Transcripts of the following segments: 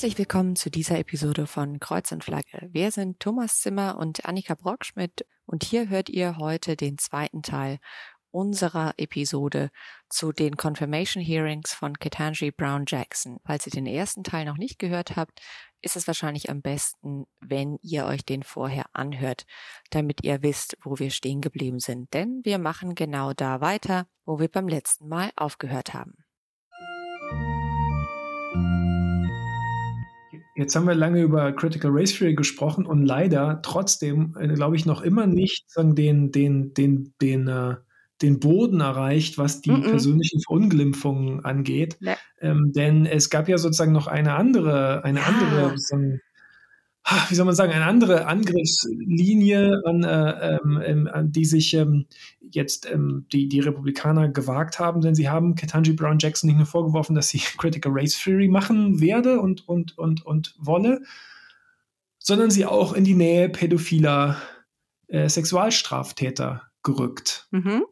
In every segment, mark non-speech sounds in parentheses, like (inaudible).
Herzlich willkommen zu dieser Episode von Kreuz und Flagge. Wir sind Thomas Zimmer und Annika Brockschmidt und hier hört ihr heute den zweiten Teil unserer Episode zu den Confirmation Hearings von Ketanji Brown Jackson. Falls ihr den ersten Teil noch nicht gehört habt, ist es wahrscheinlich am besten, wenn ihr euch den vorher anhört, damit ihr wisst, wo wir stehen geblieben sind. Denn wir machen genau da weiter, wo wir beim letzten Mal aufgehört haben. Jetzt haben wir lange über Critical Race Theory gesprochen und leider trotzdem, äh, glaube ich, noch immer nicht sagen, den, den, den, den, äh, den Boden erreicht, was die mm -mm. persönlichen Verunglimpfungen angeht. Ja. Ähm, denn es gab ja sozusagen noch eine andere, eine ja. andere, wie soll man sagen, eine andere Angriffslinie, an, äh, ähm, ähm, an die sich ähm, jetzt ähm, die, die Republikaner gewagt haben, denn sie haben Ketanji Brown Jackson nicht nur vorgeworfen, dass sie (laughs) Critical Race Theory machen werde und, und, und, und wolle, sondern sie auch in die Nähe pädophiler äh, Sexualstraftäter gerückt. Mhm.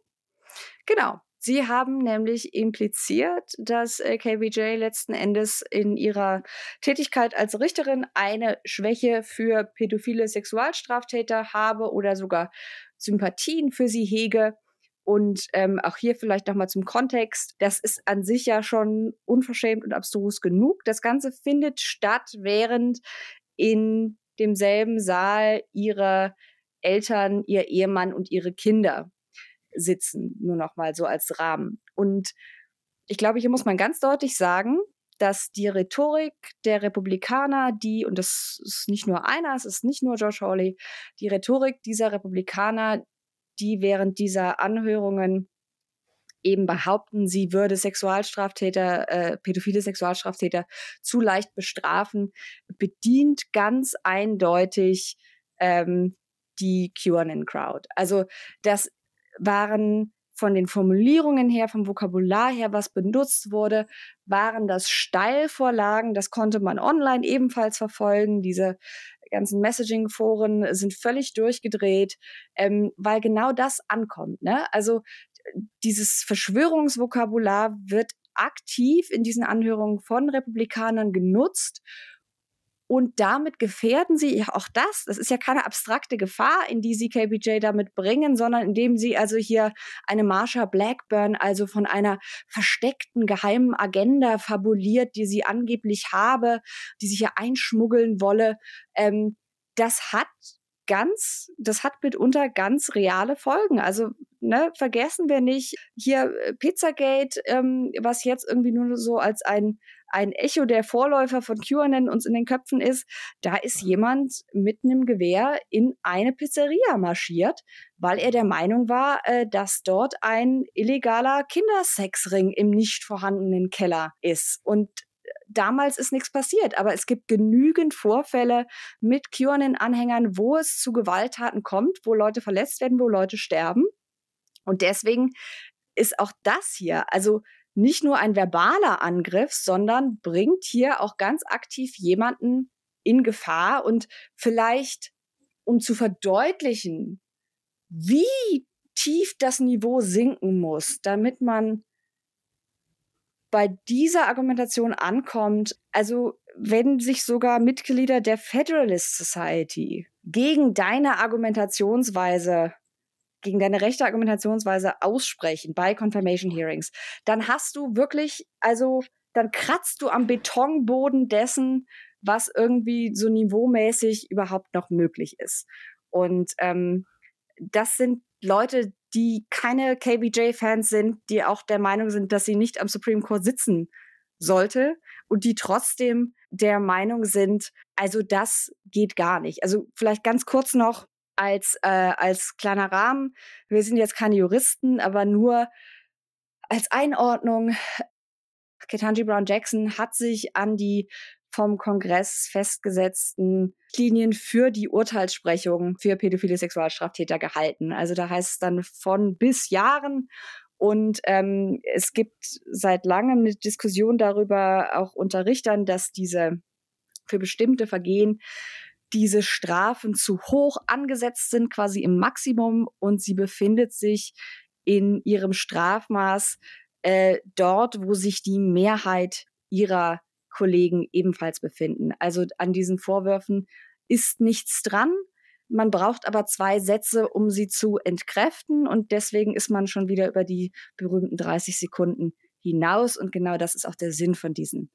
Genau. Sie haben nämlich impliziert, dass äh, KBJ letzten Endes in ihrer Tätigkeit als Richterin eine Schwäche für pädophile Sexualstraftäter habe oder sogar Sympathien für sie hege. Und ähm, auch hier vielleicht nochmal zum Kontext. Das ist an sich ja schon unverschämt und abstrus genug. Das Ganze findet statt, während in demselben Saal ihre Eltern, ihr Ehemann und ihre Kinder sitzen, nur noch mal so als Rahmen. Und ich glaube, hier muss man ganz deutlich sagen, dass die Rhetorik der Republikaner, die, und das ist nicht nur einer, es ist nicht nur George Hawley, die Rhetorik dieser Republikaner, die während dieser Anhörungen eben behaupten, sie würde Sexualstraftäter, äh, pädophile Sexualstraftäter zu leicht bestrafen, bedient ganz eindeutig ähm, die QAnon-Crowd. Also das waren von den Formulierungen her, vom Vokabular her, was benutzt wurde, waren das Steilvorlagen. Das konnte man online ebenfalls verfolgen. Diese ganzen Messaging-Foren sind völlig durchgedreht, ähm, weil genau das ankommt. Ne? Also dieses Verschwörungsvokabular wird aktiv in diesen Anhörungen von Republikanern genutzt und damit gefährden sie auch das. Das ist ja keine abstrakte Gefahr, in die sie KBJ damit bringen, sondern indem sie also hier eine Marsha Blackburn, also von einer versteckten geheimen Agenda fabuliert, die sie angeblich habe, die sie hier einschmuggeln wolle. Ähm, das hat ganz, das hat mitunter ganz reale Folgen. Also ne, vergessen wir nicht hier äh, Pizzagate, ähm, was jetzt irgendwie nur so als ein ein Echo der Vorläufer von QAnon uns in den Köpfen ist, da ist jemand mit einem Gewehr in eine Pizzeria marschiert, weil er der Meinung war, äh, dass dort ein illegaler Kindersexring im nicht vorhandenen Keller ist. Und damals ist nichts passiert, aber es gibt genügend Vorfälle mit QAnon-Anhängern, wo es zu Gewalttaten kommt, wo Leute verletzt werden, wo Leute sterben. Und deswegen ist auch das hier, also nicht nur ein verbaler Angriff, sondern bringt hier auch ganz aktiv jemanden in Gefahr. Und vielleicht, um zu verdeutlichen, wie tief das Niveau sinken muss, damit man bei dieser Argumentation ankommt, also wenn sich sogar Mitglieder der Federalist Society gegen deine Argumentationsweise gegen deine rechte Argumentationsweise aussprechen bei Confirmation Hearings, dann hast du wirklich, also dann kratzt du am Betonboden dessen, was irgendwie so niveaumäßig überhaupt noch möglich ist. Und ähm, das sind Leute, die keine KBJ-Fans sind, die auch der Meinung sind, dass sie nicht am Supreme Court sitzen sollte und die trotzdem der Meinung sind, also das geht gar nicht. Also vielleicht ganz kurz noch, als, äh, als kleiner Rahmen. Wir sind jetzt keine Juristen, aber nur als Einordnung. Ketanji Brown Jackson hat sich an die vom Kongress festgesetzten Linien für die Urteilssprechung für pädophile Sexualstraftäter gehalten. Also da heißt es dann von bis Jahren. Und ähm, es gibt seit langem eine Diskussion darüber, auch unter Richtern, dass diese für bestimmte Vergehen diese Strafen zu hoch angesetzt sind, quasi im Maximum, und sie befindet sich in ihrem Strafmaß äh, dort, wo sich die Mehrheit ihrer Kollegen ebenfalls befinden. Also an diesen Vorwürfen ist nichts dran. Man braucht aber zwei Sätze, um sie zu entkräften und deswegen ist man schon wieder über die berühmten 30 Sekunden hinaus und genau das ist auch der Sinn von diesen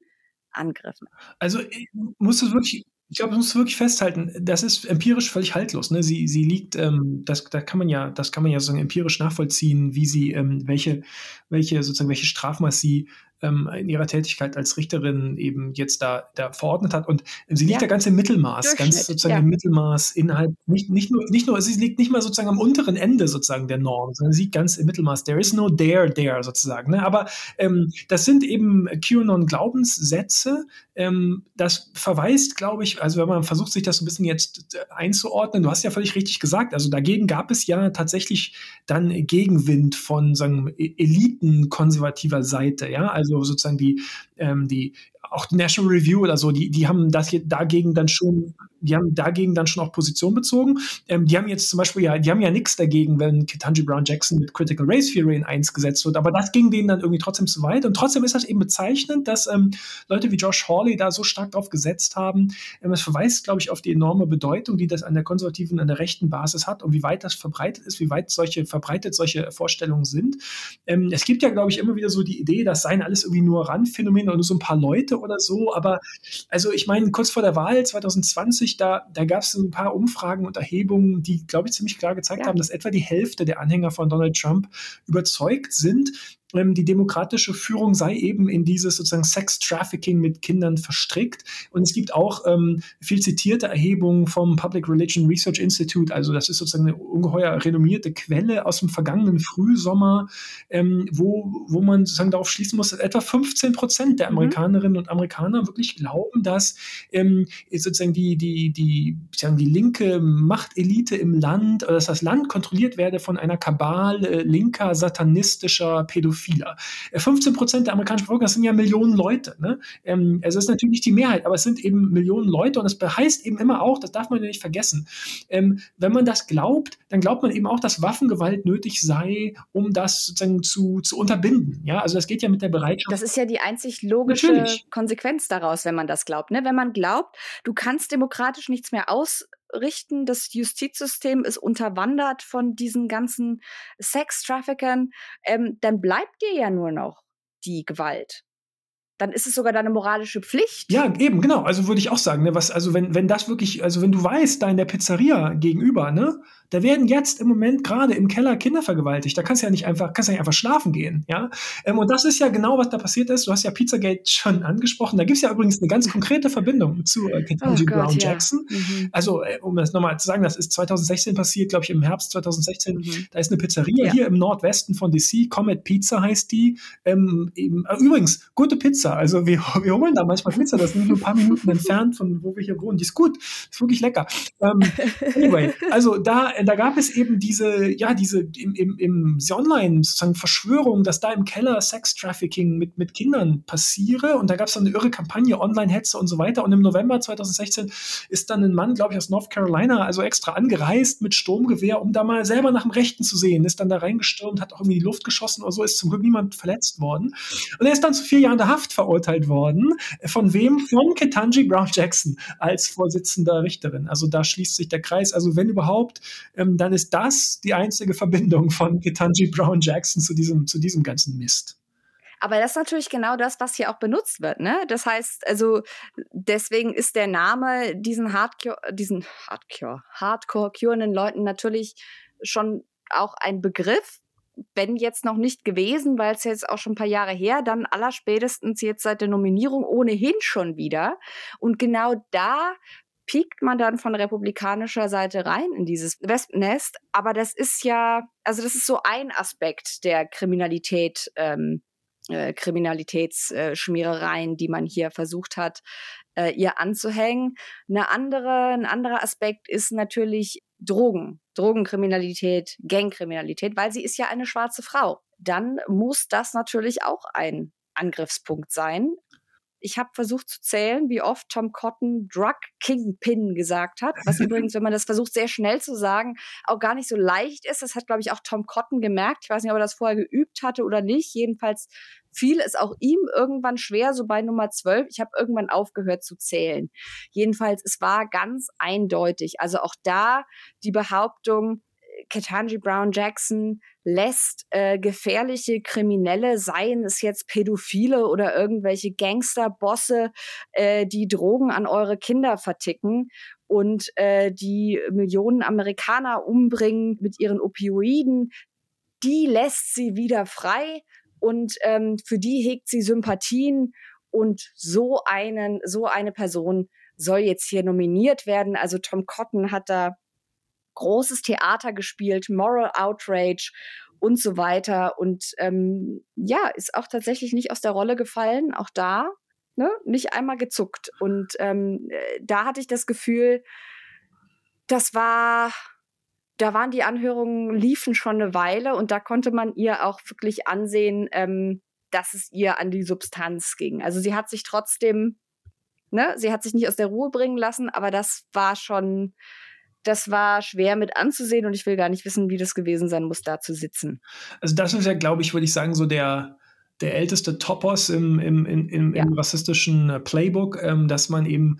Angriffen. Also ich muss es wirklich ich glaube, man muss wirklich festhalten, das ist empirisch völlig haltlos. Ne? Sie, sie liegt, ähm, das, da kann man ja, das kann man ja sozusagen empirisch nachvollziehen, wie sie, ähm, welche, welche sozusagen welche Strafmaß sie ähm, in ihrer Tätigkeit als Richterin eben jetzt da, da verordnet hat. Und sie liegt ja, da ganz im Mittelmaß, ganz sozusagen ja. im Mittelmaß innerhalb, nicht, nicht, nur, nicht nur, sie liegt nicht mal sozusagen am unteren Ende sozusagen der Norm, sondern sie liegt ganz im Mittelmaß. There is no there there sozusagen. Ne? Aber ähm, das sind eben QAnon-Glaubenssätze. Ähm, das verweist, glaube ich, also wenn man versucht, sich das ein bisschen jetzt äh, einzuordnen, du hast ja völlig richtig gesagt, also dagegen gab es ja tatsächlich dann Gegenwind von sagen, e-, Eliten konservativer Seite, ja, also also sozusagen die, ähm, die auch National Review oder so, die, die haben das hier dagegen dann schon die haben dagegen dann schon auch Position bezogen. Ähm, die haben jetzt zum Beispiel ja, die haben ja nichts dagegen, wenn Ketanji Brown Jackson mit Critical Race Theory in eins gesetzt wird, aber das ging denen dann irgendwie trotzdem zu weit. Und trotzdem ist das eben bezeichnend, dass ähm, Leute wie Josh Hawley da so stark drauf gesetzt haben. Ähm, es verweist, glaube ich, auf die enorme Bedeutung, die das an der konservativen, an der rechten Basis hat und wie weit das verbreitet ist, wie weit solche verbreitet solche Vorstellungen sind. Ähm, es gibt ja, glaube ich, immer wieder so die Idee, das seien alles irgendwie nur Randphänomene oder nur so ein paar Leute oder so. Aber also ich meine, kurz vor der Wahl 2020 da, da gab es ein paar Umfragen und Erhebungen, die, glaube ich, ziemlich klar gezeigt ja. haben, dass etwa die Hälfte der Anhänger von Donald Trump überzeugt sind, ähm, die demokratische Führung sei eben in dieses sozusagen Sex-Trafficking mit Kindern verstrickt. Und es gibt auch ähm, viel zitierte Erhebungen vom Public Religion Research Institute, also das ist sozusagen eine ungeheuer renommierte Quelle aus dem vergangenen Frühsommer, ähm, wo, wo man sozusagen darauf schließen muss, dass etwa 15 Prozent der mhm. Amerikanerinnen und Amerikaner wirklich glauben, dass ähm, sozusagen die, die, die, sagen die linke Machtelite im Land, oder dass das Land kontrolliert werde von einer Kabal äh, linker, satanistischer, pädophiler vieler. 15 äh, Prozent der amerikanischen Bevölkerung, das sind ja Millionen Leute. Ne? Ähm, es ist natürlich nicht die Mehrheit, aber es sind eben Millionen Leute und das heißt eben immer auch, das darf man ja nicht vergessen, ähm, wenn man das glaubt, dann glaubt man eben auch, dass Waffengewalt nötig sei, um das sozusagen zu, zu unterbinden. Ja, also das geht ja mit der Bereitschaft. Das ist ja die einzig logische natürlich. Konsequenz daraus, wenn man das glaubt. Ne? Wenn man glaubt, du kannst demokratisch nichts mehr aus richten. Das Justizsystem ist unterwandert von diesen ganzen Sex-Traffickern. Ähm, dann bleibt dir ja nur noch die Gewalt dann ist es sogar deine moralische Pflicht. Ja, eben, genau. Also würde ich auch sagen, ne, was, also wenn, wenn das wirklich, also wenn du weißt, da in der Pizzeria gegenüber, ne, da werden jetzt im Moment gerade im Keller Kinder vergewaltigt. Da kannst du ja nicht einfach, kannst ja nicht einfach schlafen gehen, ja. Ähm, und das ist ja genau, was da passiert ist. Du hast ja Pizzagate schon angesprochen. Da gibt es ja übrigens eine ganz konkrete Verbindung zu äh, Ketanji oh Brown Gott, Jackson. Ja. Mhm. Also, äh, um das nochmal zu sagen, das ist 2016 passiert, glaube ich, im Herbst 2016. Mhm. Da ist eine Pizzeria ja. hier im Nordwesten von DC, Comet Pizza heißt die. Ähm, eben, äh, übrigens, gute Pizza. Also wir, (laughs) wir holen da manchmal Pizza, das ist nur ein paar Minuten entfernt von wo wir hier wohnen. Die ist gut, ist wirklich lecker. Ähm, (laughs) anyway, also da da gab es eben diese, ja, diese im, im, im Online sozusagen Verschwörung, dass da im Keller Sex-Trafficking mit, mit Kindern passiere. Und da gab es dann eine irre Kampagne, Online-Hetze und so weiter. Und im November 2016 ist dann ein Mann, glaube ich, aus North Carolina, also extra angereist mit Sturmgewehr, um da mal selber nach dem Rechten zu sehen. Ist dann da reingestürmt, hat auch irgendwie die Luft geschossen oder so, ist zum Glück niemand verletzt worden. Und er ist dann zu vier Jahren der Haft verurteilt worden. Von wem? Von Ketanji Brown Jackson als Vorsitzender Richterin. Also da schließt sich der Kreis. Also wenn überhaupt, ähm, dann ist das die einzige Verbindung von Ketanji Brown Jackson zu diesem, zu diesem ganzen Mist. Aber das ist natürlich genau das, was hier auch benutzt wird. Ne? Das heißt, also deswegen ist der Name diesen Hardcore, diesen Hardcore, Hardcore-curenden Leuten natürlich schon auch ein Begriff, wenn jetzt noch nicht gewesen, weil es jetzt auch schon ein paar Jahre her, dann allerspätestens jetzt seit der Nominierung ohnehin schon wieder. Und genau da piekt man dann von republikanischer Seite rein in dieses Wespennest. Aber das ist ja, also das ist so ein Aspekt der Kriminalität, ähm, äh, Kriminalitätsschmierereien, äh, die man hier versucht hat, äh, ihr anzuhängen. Eine andere, ein anderer Aspekt ist natürlich Drogen, Drogenkriminalität, Gangkriminalität, weil sie ist ja eine schwarze Frau. Dann muss das natürlich auch ein Angriffspunkt sein Ich habe versucht zu zählen, wie oft Tom Cotton Drug Kingpin gesagt hat, was übrigens, wenn man das versucht, sehr schnell zu sagen, auch gar nicht so leicht ist. Das hat, glaube ich, auch Tom Cotton gemerkt. Ich weiß nicht, ob er das vorher geübt hatte oder nicht. Jedenfalls fiel es auch ihm irgendwann schwer, so bei Nummer 12. Ich habe irgendwann aufgehört zu zählen. Jedenfalls, es war ganz eindeutig. Also auch da die Behauptung, Ketanji Brown Jackson lässt äh, gefährliche Kriminelle, seien es jetzt Pädophile oder irgendwelche Gangsterbosse, äh, die Drogen an eure Kinder verticken und äh, die Millionen Amerikaner umbringen mit ihren Opioiden, die lässt sie wieder frei und ähm, für die hegt sie Sympathien und so einen, so eine Person soll jetzt hier nominiert werden. Also Tom Cotton hat da großes Theater gespielt, Moral Outrage und so weiter. Und ähm, ja, ist auch tatsächlich nicht aus der Rolle gefallen, auch da, ne, nicht einmal gezuckt. Und ähm, äh, da hatte ich das Gefühl, das war, da waren die Anhörungen, liefen schon eine Weile und da konnte man ihr auch wirklich ansehen, ähm, dass es ihr an die Substanz ging. Also sie hat sich trotzdem, ne, sie hat sich nicht aus der Ruhe bringen lassen, aber das war schon, das war schwer mit anzusehen und ich will gar nicht wissen, wie das gewesen sein muss, da zu sitzen. Also das ist ja, glaube ich, würde ich sagen, so der, der älteste Topos im, im, im, im, ja. im rassistischen äh, Playbook, ähm, dass man eben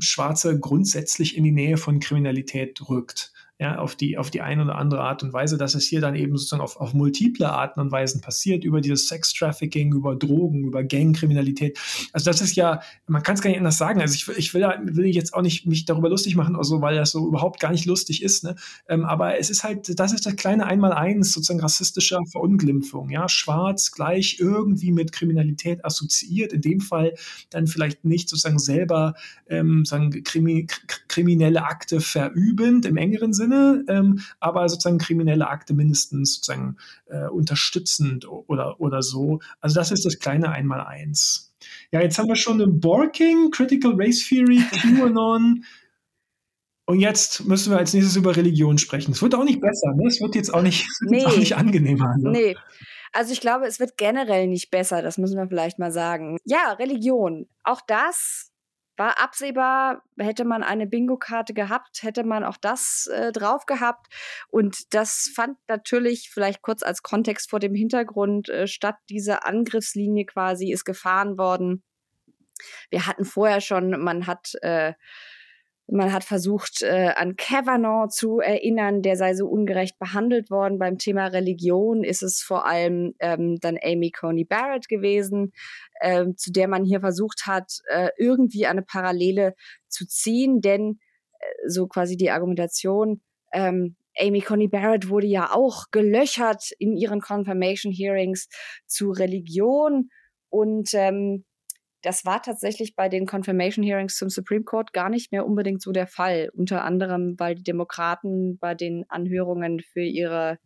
Schwarze grundsätzlich in die Nähe von Kriminalität rückt ja, auf die, auf die eine oder andere Art und Weise, dass es hier dann eben sozusagen auf, auf multiple Arten und Weisen passiert, über dieses Sex-Trafficking, über Drogen, über Gangkriminalität. Also das ist ja, man kann es gar nicht anders sagen. Also ich, ich will, will jetzt auch nicht mich darüber lustig machen, also, weil das so überhaupt gar nicht lustig ist, ne? Ähm, aber es ist halt, das ist das kleine Einmaleins sozusagen rassistischer Verunglimpfung, ja, schwarz gleich irgendwie mit Kriminalität assoziiert, in dem Fall dann vielleicht nicht sozusagen selber ähm, sagen, krimi kriminelle Akte verübend im engeren Sinne, Sinne, ähm, aber sozusagen kriminelle Akte mindestens sozusagen äh, unterstützend oder, oder so. Also das ist das kleine Einmaleins. Ja, jetzt haben wir schon den Borking, Critical Race Theory, QAnon. (laughs) Und jetzt müssen wir als nächstes über Religion sprechen. Es wird auch nicht besser, ne? Es wird jetzt auch nicht, (laughs) nee. auch nicht angenehmer. Ne? Nee. Also ich glaube, es wird generell nicht besser, das müssen wir vielleicht mal sagen. Ja, Religion. Auch das war absehbar, hätte man eine Bingo-Karte gehabt, hätte man auch das äh, drauf gehabt. Und das fand natürlich vielleicht kurz als Kontext vor dem Hintergrund äh, statt. Diese Angriffslinie quasi ist gefahren worden. Wir hatten vorher schon, man hat äh, man hat versucht, äh, an Kavanaugh zu erinnern, der sei so ungerecht behandelt worden. Beim Thema Religion ist es vor allem ähm, dann Amy Coney Barrett gewesen, äh, zu der man hier versucht hat, äh, irgendwie eine Parallele zu ziehen, denn äh, so quasi die Argumentation, ähm, Amy Coney Barrett wurde ja auch gelöchert in ihren Confirmation Hearings zu Religion und ähm, das war tatsächlich bei den Confirmation Hearings zum Supreme Court gar nicht mehr unbedingt so der Fall. Unter anderem, weil die Demokraten bei den Anhörungen für ihre,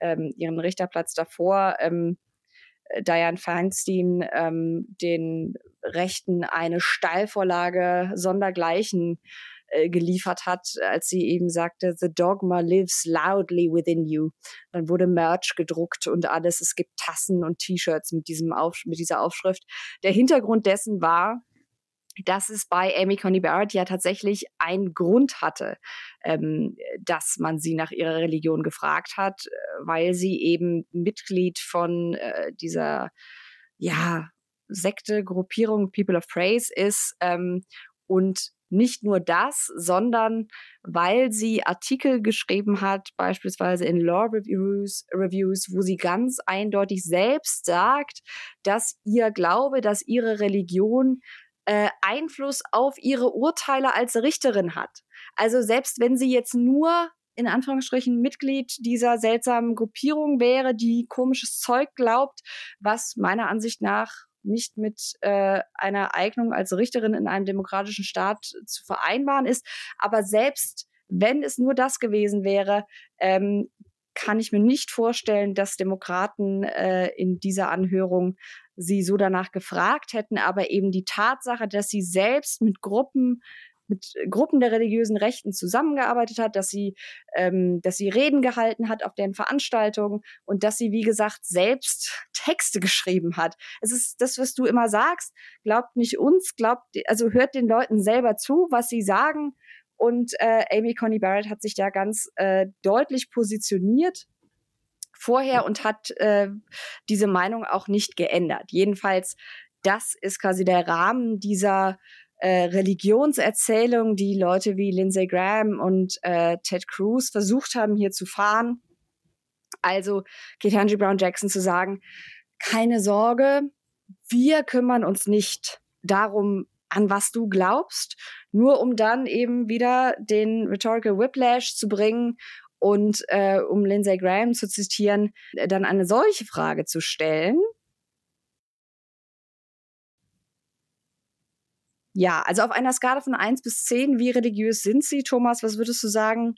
ähm, ihren Richterplatz davor ähm, Diane Feinstein ähm, den Rechten eine Steilvorlage sondergleichen äh, geliefert hat, als sie eben sagte, The dogma lives loudly within you. Dann wurde Merch gedruckt und alles. Es gibt Tassen und T-Shirts mit diesem Auf mit dieser Aufschrift. Der Hintergrund dessen war, dass es bei Amy Coney Barrett ja tatsächlich einen Grund hatte, ähm, dass man sie nach ihrer Religion gefragt hat, äh, weil sie eben Mitglied von äh, dieser ja Sekte, Gruppierung People of Praise ist ähm, und nicht nur das, sondern weil sie Artikel geschrieben hat, beispielsweise in Law Reviews, Reviews, wo sie ganz eindeutig selbst sagt, dass ihr Glaube, dass ihre Religion äh, Einfluss auf ihre Urteile als Richterin hat. Also selbst wenn sie jetzt nur in Anführungsstrichen Mitglied dieser seltsamen Gruppierung wäre, die komisches Zeug glaubt, was meiner Ansicht nach nicht mit äh, einer Eignung als Richterin in einem demokratischen Staat zu vereinbaren ist. Aber selbst wenn es nur das gewesen wäre, ähm, kann ich mir nicht vorstellen, dass Demokraten äh, in dieser Anhörung sie so danach gefragt hätten. Aber eben die Tatsache, dass sie selbst mit Gruppen mit Gruppen der religiösen Rechten zusammengearbeitet hat, dass sie, ähm, dass sie Reden gehalten hat auf deren Veranstaltungen und dass sie, wie gesagt, selbst (laughs) Texte geschrieben hat. Es ist das, was du immer sagst. Glaubt nicht uns, glaubt, also hört den Leuten selber zu, was sie sagen. Und äh, Amy Coney Barrett hat sich da ganz äh, deutlich positioniert vorher und hat äh, diese Meinung auch nicht geändert. Jedenfalls, das ist quasi der Rahmen dieser äh, Religionserzählung, die Leute wie Lindsey Graham und äh, Ted Cruz versucht haben, hier zu fahren. Also Ketanji Brown Jackson zu sagen, keine Sorge, wir kümmern uns nicht darum, an was du glaubst, nur um dann eben wieder den Rhetorical Whiplash zu bringen und äh, um Lindsey Graham zu zitieren, dann eine solche Frage zu stellen, Ja, also auf einer Skala von 1 bis 10, wie religiös sind Sie, Thomas? Was würdest du sagen?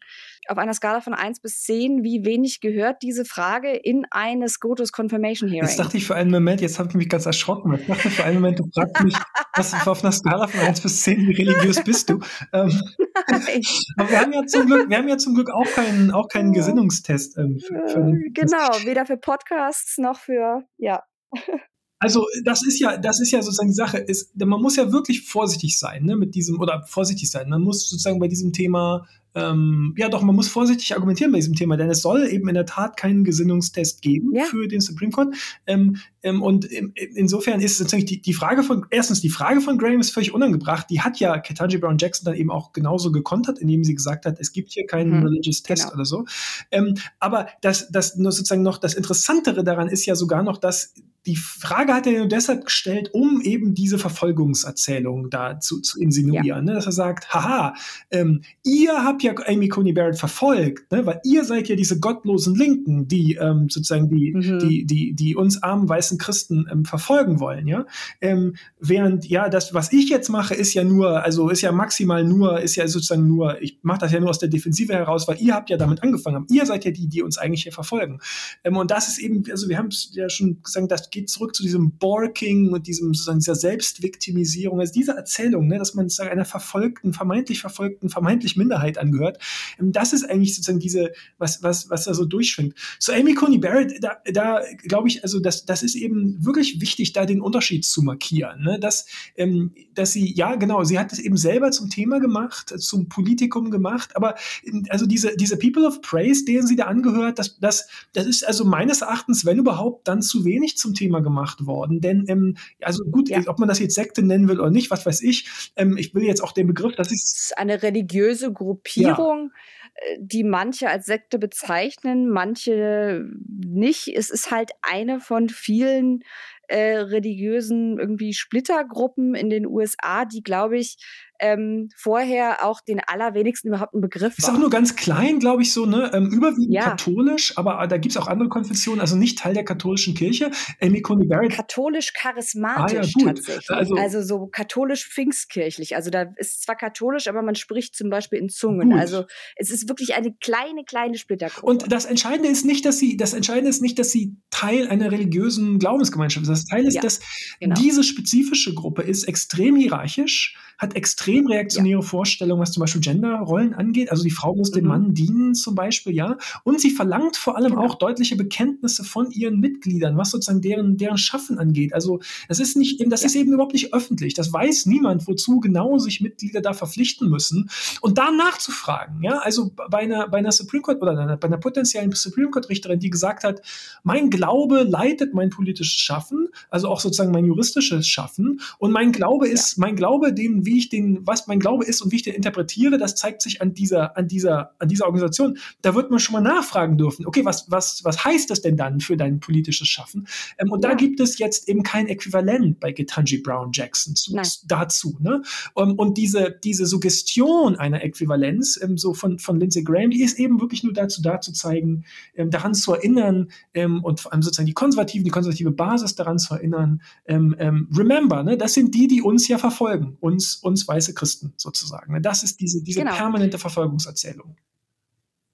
Auf einer Skala von 1 bis 10, wie wenig gehört diese Frage in eine SCOTUS Confirmation Hearing? Jetzt dachte ich für einen Moment, jetzt habe ich mich ganz erschrocken. Ich dachte für einen Moment, du fragst mich, was auf einer Skala von 1 bis 10, wie religiös bist du? Ähm, (laughs) aber wir haben ja zum Glück, wir haben ja zum Glück auch keinen, auch keinen Gesinnungstest. Ähm, für, für äh, genau, weder für Podcasts noch für, ja. (laughs) Also das ist ja, das ist ja sozusagen die Sache. Ist, man muss ja wirklich vorsichtig sein, ne, mit diesem oder vorsichtig sein. Man muss sozusagen bei diesem Thema ähm, ja, doch, man muss vorsichtig argumentieren bei diesem Thema, denn es soll eben in der Tat keinen Gesinnungstest geben ja. für den Supreme Court. Ähm, ähm, und in, insofern ist sozusagen die, die Frage von, erstens, die Frage von Graham ist völlig unangebracht. Die hat ja Ketanji Brown Jackson dann eben auch genauso gekontert, indem sie gesagt hat, es gibt hier keinen mhm. Religious Test genau. oder so. Ähm, aber das, das sozusagen noch das Interessantere daran ist ja sogar noch, dass die Frage hat er nur deshalb gestellt, um eben diese Verfolgungserzählung da zu, zu insinuieren. Ja. Ne? Dass er sagt, haha, ähm, ihr habt ja Amy Coney Barrett verfolgt, ne? weil ihr seid ja diese gottlosen Linken, die ähm, sozusagen die, mhm. die, die, die uns armen weißen Christen ähm, verfolgen wollen, ja. Ähm, während ja das, was ich jetzt mache, ist ja nur, also ist ja maximal nur, ist ja sozusagen nur, ich mache das ja nur aus der Defensive heraus, weil ihr habt ja damit angefangen, ihr seid ja die, die uns eigentlich hier verfolgen. Ähm, und das ist eben, also wir haben es ja schon gesagt, das geht zurück zu diesem Borking und diesem, sozusagen dieser Selbstviktimisierung, also diese Erzählung, ne, dass man sozusagen einer verfolgten, vermeintlich verfolgten, vermeintlich Minderheit angehört. Ähm, das ist eigentlich sozusagen diese, was, was, was da so durchschwingt. So Amy Coney Barrett, da, da glaube ich, also das, das ist eben wirklich wichtig, da den Unterschied zu markieren, ne, dass, ähm, dass sie, ja, genau, sie hat es eben selber zum Thema gemacht, zum Politikum gemacht, aber ähm, also diese, diese People of Praise, denen sie da angehört, das, das, das ist also meines Erachtens, wenn überhaupt, dann zu wenig zum Thema gemacht worden. Denn, ähm, also gut, ja. ob man das jetzt Sekte nennen will oder nicht, was weiß ich, ähm, ich will jetzt auch den Begriff, das ist. Eine religiöse Gruppierung. Ja äh, die manche als Sekte bezeichnen, manche nicht. Es ist halt eine von vielen äh, religiösen irgendwie Splittergruppen in den USA, die, glaube ich, ähm, vorher auch den allerwenigsten überhaupt einen Begriff Ist war. auch nur ganz klein, glaube ich, so, ne? Ähm, überwiegend ja. katholisch, aber da gibt es auch andere Konfessionen, also nicht Teil der katholischen Kirche. Amy Coney Barrett. Katholisch-charismatisch ah, ja, tatsächlich. Also, also so katholisch-pfingstkirchlich. Also da ist zwar katholisch, aber man spricht zum Beispiel in Zungen. Gut. Also es ist wirklich eine kleine, kleine Splittergruppe. Und das Entscheidende ist nicht, dass sie, das Entscheidende ist nicht, dass sie Teil einer religiösen Glaubensgemeinschaft ist. Das Teil ist, ja, dass genau. diese spezifische Gruppe ist extrem hierarchisch, hat extrem reaktionäre ja. Vorstellungen, was zum Beispiel Genderrollen angeht. Also die Frau muss mhm. dem Mann dienen zum Beispiel, ja. Und sie verlangt vor allem genau. auch deutliche Bekenntnisse von ihren Mitgliedern, was sozusagen deren, deren Schaffen angeht. Also das ist nicht, das ja. ist eben überhaupt nicht öffentlich. Das weiß niemand, wozu genau sich Mitglieder da verpflichten müssen. Und da nachzufragen, ja, also bei einer, bei einer Supreme Court oder bei einer potenziellen Supreme Court Richterin, die gesagt hat, mein Glaube leitet mein politisches Schaffen, also auch sozusagen mein juristisches Schaffen. Und mein Glaube ist, ja. mein Glaube, den wie ich den, was mein Glaube ist und wie ich den interpretiere, das zeigt sich an dieser, an dieser, an dieser Organisation. Da wird man schon mal nachfragen dürfen, okay, was, was, was heißt das denn dann für dein politisches Schaffen? Ähm, und ja. da gibt es jetzt eben kein Äquivalent bei Getanji Brown Jackson zu, dazu. Ne? Um, ähm, und diese, diese Suggestion einer Äquivalenz, ähm, so von, von Lindsey Graham, die ist eben wirklich nur dazu da zu zeigen, ähm, daran zu erinnern ähm, und vor allem sozusagen die Konservativen, die konservative Basis daran zu erinnern, ähm, remember, ne, das sind die, die uns ja verfolgen, uns uns weiße Christen sozusagen. Das ist diese, diese genau. permanente Verfolgungserzählung.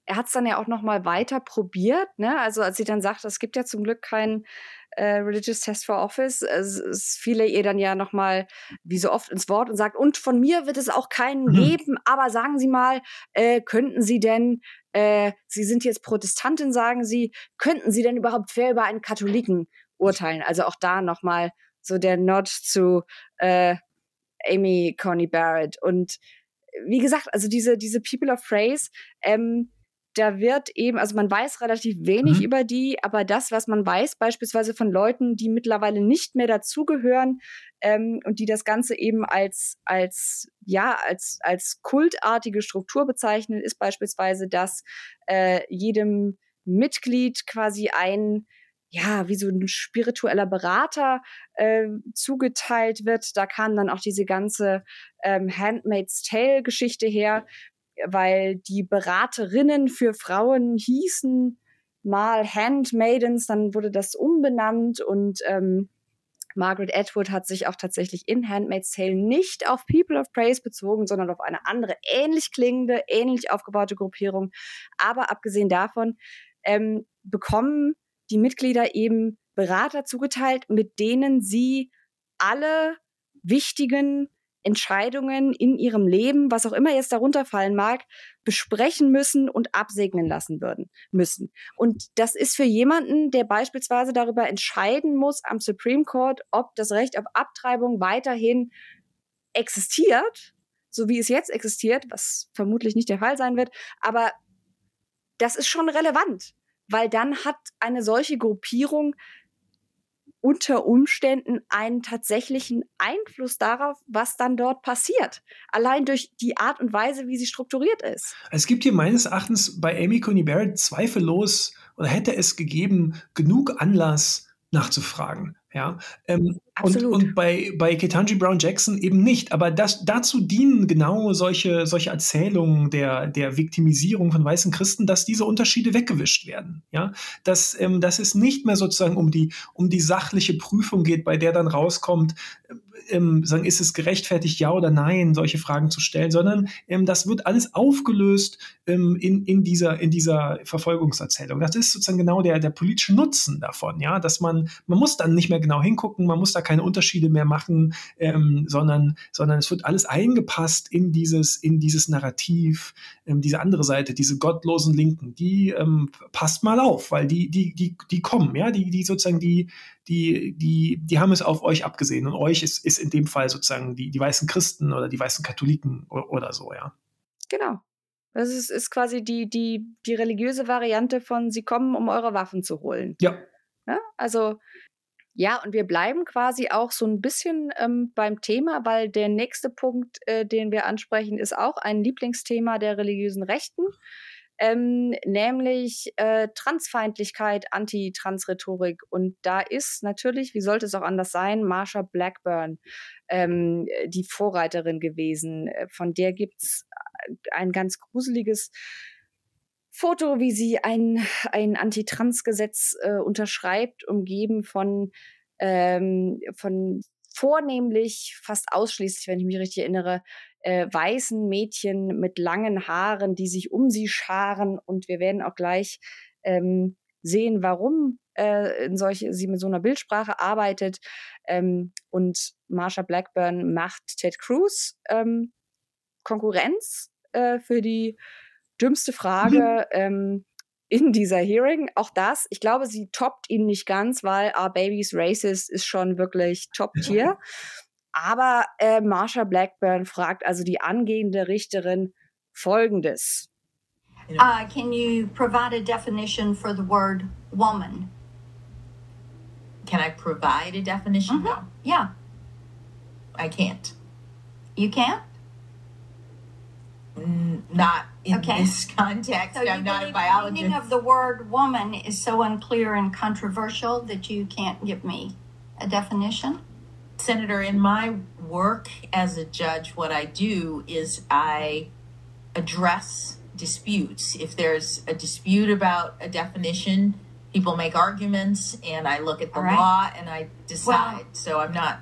er hat es dann ja auch noch mal weiter probiert. Ne? Also als sie dann sagt, es gibt ja zum Glück keinen äh, Religious Test for Office, es, es fiel ihr dann ja noch mal wie so oft ins Wort und sagt, und von mir wird es auch keinen mhm. geben, aber sagen Sie mal, äh, könnten Sie denn, äh, Sie sind jetzt Protestantin, sagen Sie, könnten Sie denn überhaupt fair über einen Katholiken urteilen? Also auch da noch mal so der Nod zu äh, Amy Coney Barrett und wie gesagt, also diese, diese People of Phrase, ähm, da wird eben, also man weiß relativ wenig mhm. über die, aber das, was man weiß, beispielsweise von Leuten, die mittlerweile nicht mehr dazugehören ähm, und die das Ganze eben als, als, ja, als, als kultartige Struktur bezeichnen, ist beispielsweise, dass äh, jedem Mitglied quasi ein ja, wie so ein spiritueller Berater äh, zugeteilt wird. Da kam dann auch diese ganze ähm, Handmaid's Tale-Geschichte her, weil die Beraterinnen für Frauen hießen mal Handmaidens, dann wurde das umbenannt und ähm, Margaret Atwood hat sich auch tatsächlich in Handmaid's Tale nicht auf People of Praise bezogen, sondern auf eine andere, ähnlich klingende, ähnlich aufgebaute Gruppierung. Aber abgesehen davon ähm, bekommen die Mitglieder eben Berater zugeteilt, mit denen sie alle wichtigen Entscheidungen in ihrem Leben, was auch immer jetzt darunter fallen mag, besprechen müssen und absegnen lassen würden müssen. Und das ist für jemanden, der beispielsweise darüber entscheiden muss am Supreme Court, ob das Recht auf Abtreibung weiterhin existiert, so wie es jetzt existiert, was vermutlich nicht der Fall sein wird, aber das ist schon relevant weil dann hat eine solche Gruppierung unter Umständen einen tatsächlichen Einfluss darauf, was dann dort passiert. Allein durch die Art und Weise, wie sie strukturiert ist. Es gibt hier meines Erachtens bei Amy Coney Barrett zweifellos oder hätte es gegeben genug Anlass nachzufragen. Ja, ähm, und, und bei, bei Ketanji Brown Jackson eben nicht. Aber das, dazu dienen genau solche, solche Erzählungen der, der Viktimisierung von weißen Christen, dass diese Unterschiede weggewischt werden. Ja, dass, ähm, dass es nicht mehr sozusagen um die, um die sachliche Prüfung geht, bei der dann rauskommt, ähm, sagen, ist es gerechtfertigt, ja oder nein, solche Fragen zu stellen, sondern ähm, das wird alles aufgelöst ähm, in, in, dieser, in dieser Verfolgungserzählung. Das ist sozusagen genau der, der politische Nutzen davon, ja, dass man, man muss dann nicht mehr genau hingucken, man muss da keine Unterschiede mehr machen, ähm, sondern, sondern es wird alles eingepasst in dieses, in dieses Narrativ, ähm, diese andere Seite, diese gottlosen Linken, die ähm, passt mal auf, weil die, die, die, die kommen, ja, die, die sozusagen die, die, die, die haben es auf euch abgesehen. Und euch ist, ist in dem Fall sozusagen die, die weißen Christen oder die weißen Katholiken oder, oder so, ja. Genau. Das ist, ist quasi die, die, die religiöse Variante von sie kommen, um eure Waffen zu holen. Ja. ja also, ja, und wir bleiben quasi auch so ein bisschen ähm, beim Thema, weil der nächste Punkt, äh, den wir ansprechen, ist auch ein Lieblingsthema der religiösen Rechten ähm, nämlich äh, Transfeindlichkeit, Anti-Trans-Rhetorik. Und da ist natürlich, wie sollte es auch anders sein, Marsha Blackburn ähm, die Vorreiterin gewesen. Äh, von der gibt's äh, ein ganz gruseliges Foto, wie sie ein, ein Anti-Trans-Gesetz äh, unterschreibt, umgeben von, ähm, von vornehmlich, fast ausschließlich, wenn ich mich richtig erinnere, äh, weißen Mädchen mit langen Haaren, die sich um sie scharen. Und wir werden auch gleich ähm, sehen, warum äh, in solche, sie mit so einer Bildsprache arbeitet. Ähm, und Marsha Blackburn macht Ted Cruz ähm, Konkurrenz äh, für die dümmste Frage mhm. ähm, in dieser Hearing. Auch das, ich glaube, sie toppt ihn nicht ganz, weil Our Baby's Racist ist schon wirklich Top-Tier. Aber äh, Marsha Blackburn fragt also die angehende Richterin Folgendes. Uh, can you provide a definition for the word woman? Can I provide a definition? Mm -hmm. No. Yeah. I can't. You can't? Not in okay. this (laughs) context. So I'm not a biologist. The meaning of the word woman is so unclear and controversial that you can't give me a definition? Senator, in my work as a judge, what I do is I address disputes. If there's a dispute about a definition, people make arguments, and I look at the right. law and I decide. Well, so I'm not.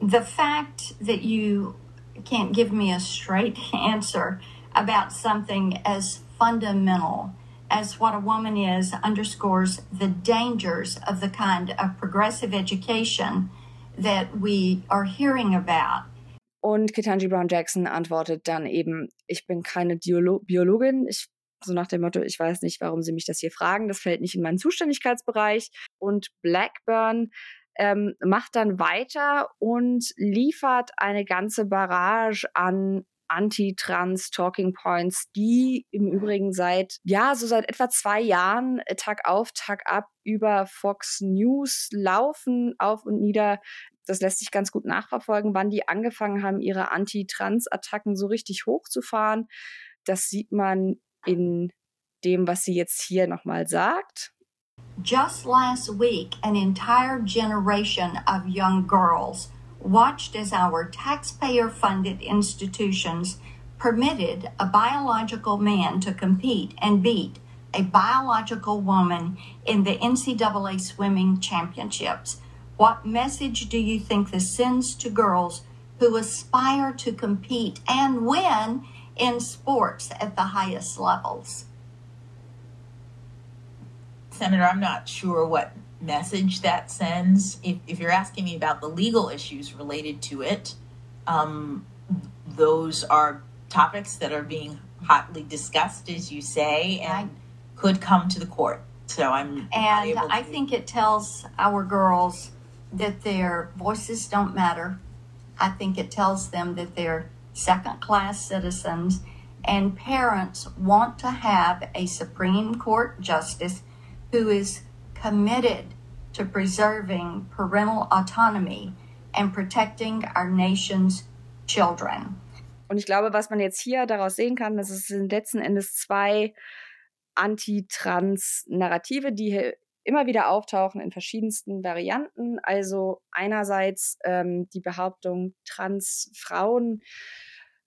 The fact that you can't give me a straight (laughs) answer about something as fundamental as what a woman is underscores the dangers of the kind of progressive education that we are hearing about. Und Ketanji Brown Jackson antwortet dann eben, ich bin keine Biolo Biologin, ich so nach dem Motto, ich weiß nicht, warum Sie mich das hier fragen, das fällt nicht in meinen Zuständigkeitsbereich. Und Blackburn ähm, macht dann weiter und liefert eine ganze Barrage an Anti-Trans-Talking Points, die im Übrigen seit, ja, so seit etwa zwei Jahren äh, Tag auf, Tag ab über Fox News laufen, auf und nieder. Das lässt sich ganz gut nachverfolgen, wann die angefangen haben, ihre Anti-Trans-Attacken so richtig hochzufahren. Das sieht man in dem, was sie jetzt hier nochmal sagt. Just last week, an entire generation of young girls watched as our taxpayer funded institutions permitted a biological man to compete and beat a biological woman in the NCAA swimming championships. What message do you think this sends to girls who aspire to compete and win in sports at the highest levels? Senator, I'm not sure what message that sends. If, if you're asking me about the legal issues related to it, um, those are topics that are being hotly discussed, as you say, and could come to the court. So I'm and I think it tells our girls that their voices don't matter. I think it tells them that they're second class citizens and parents want to have a Supreme Court justice who is committed to preserving parental autonomy and protecting our nation's children. Und ich glaube, was man jetzt hier daraus sehen kann, dass es sind letzten Endes zwei Anti-Trans-Narrative, die hier immer wieder auftauchen in verschiedensten Varianten. Also einerseits ähm, die Behauptung, Transfrauen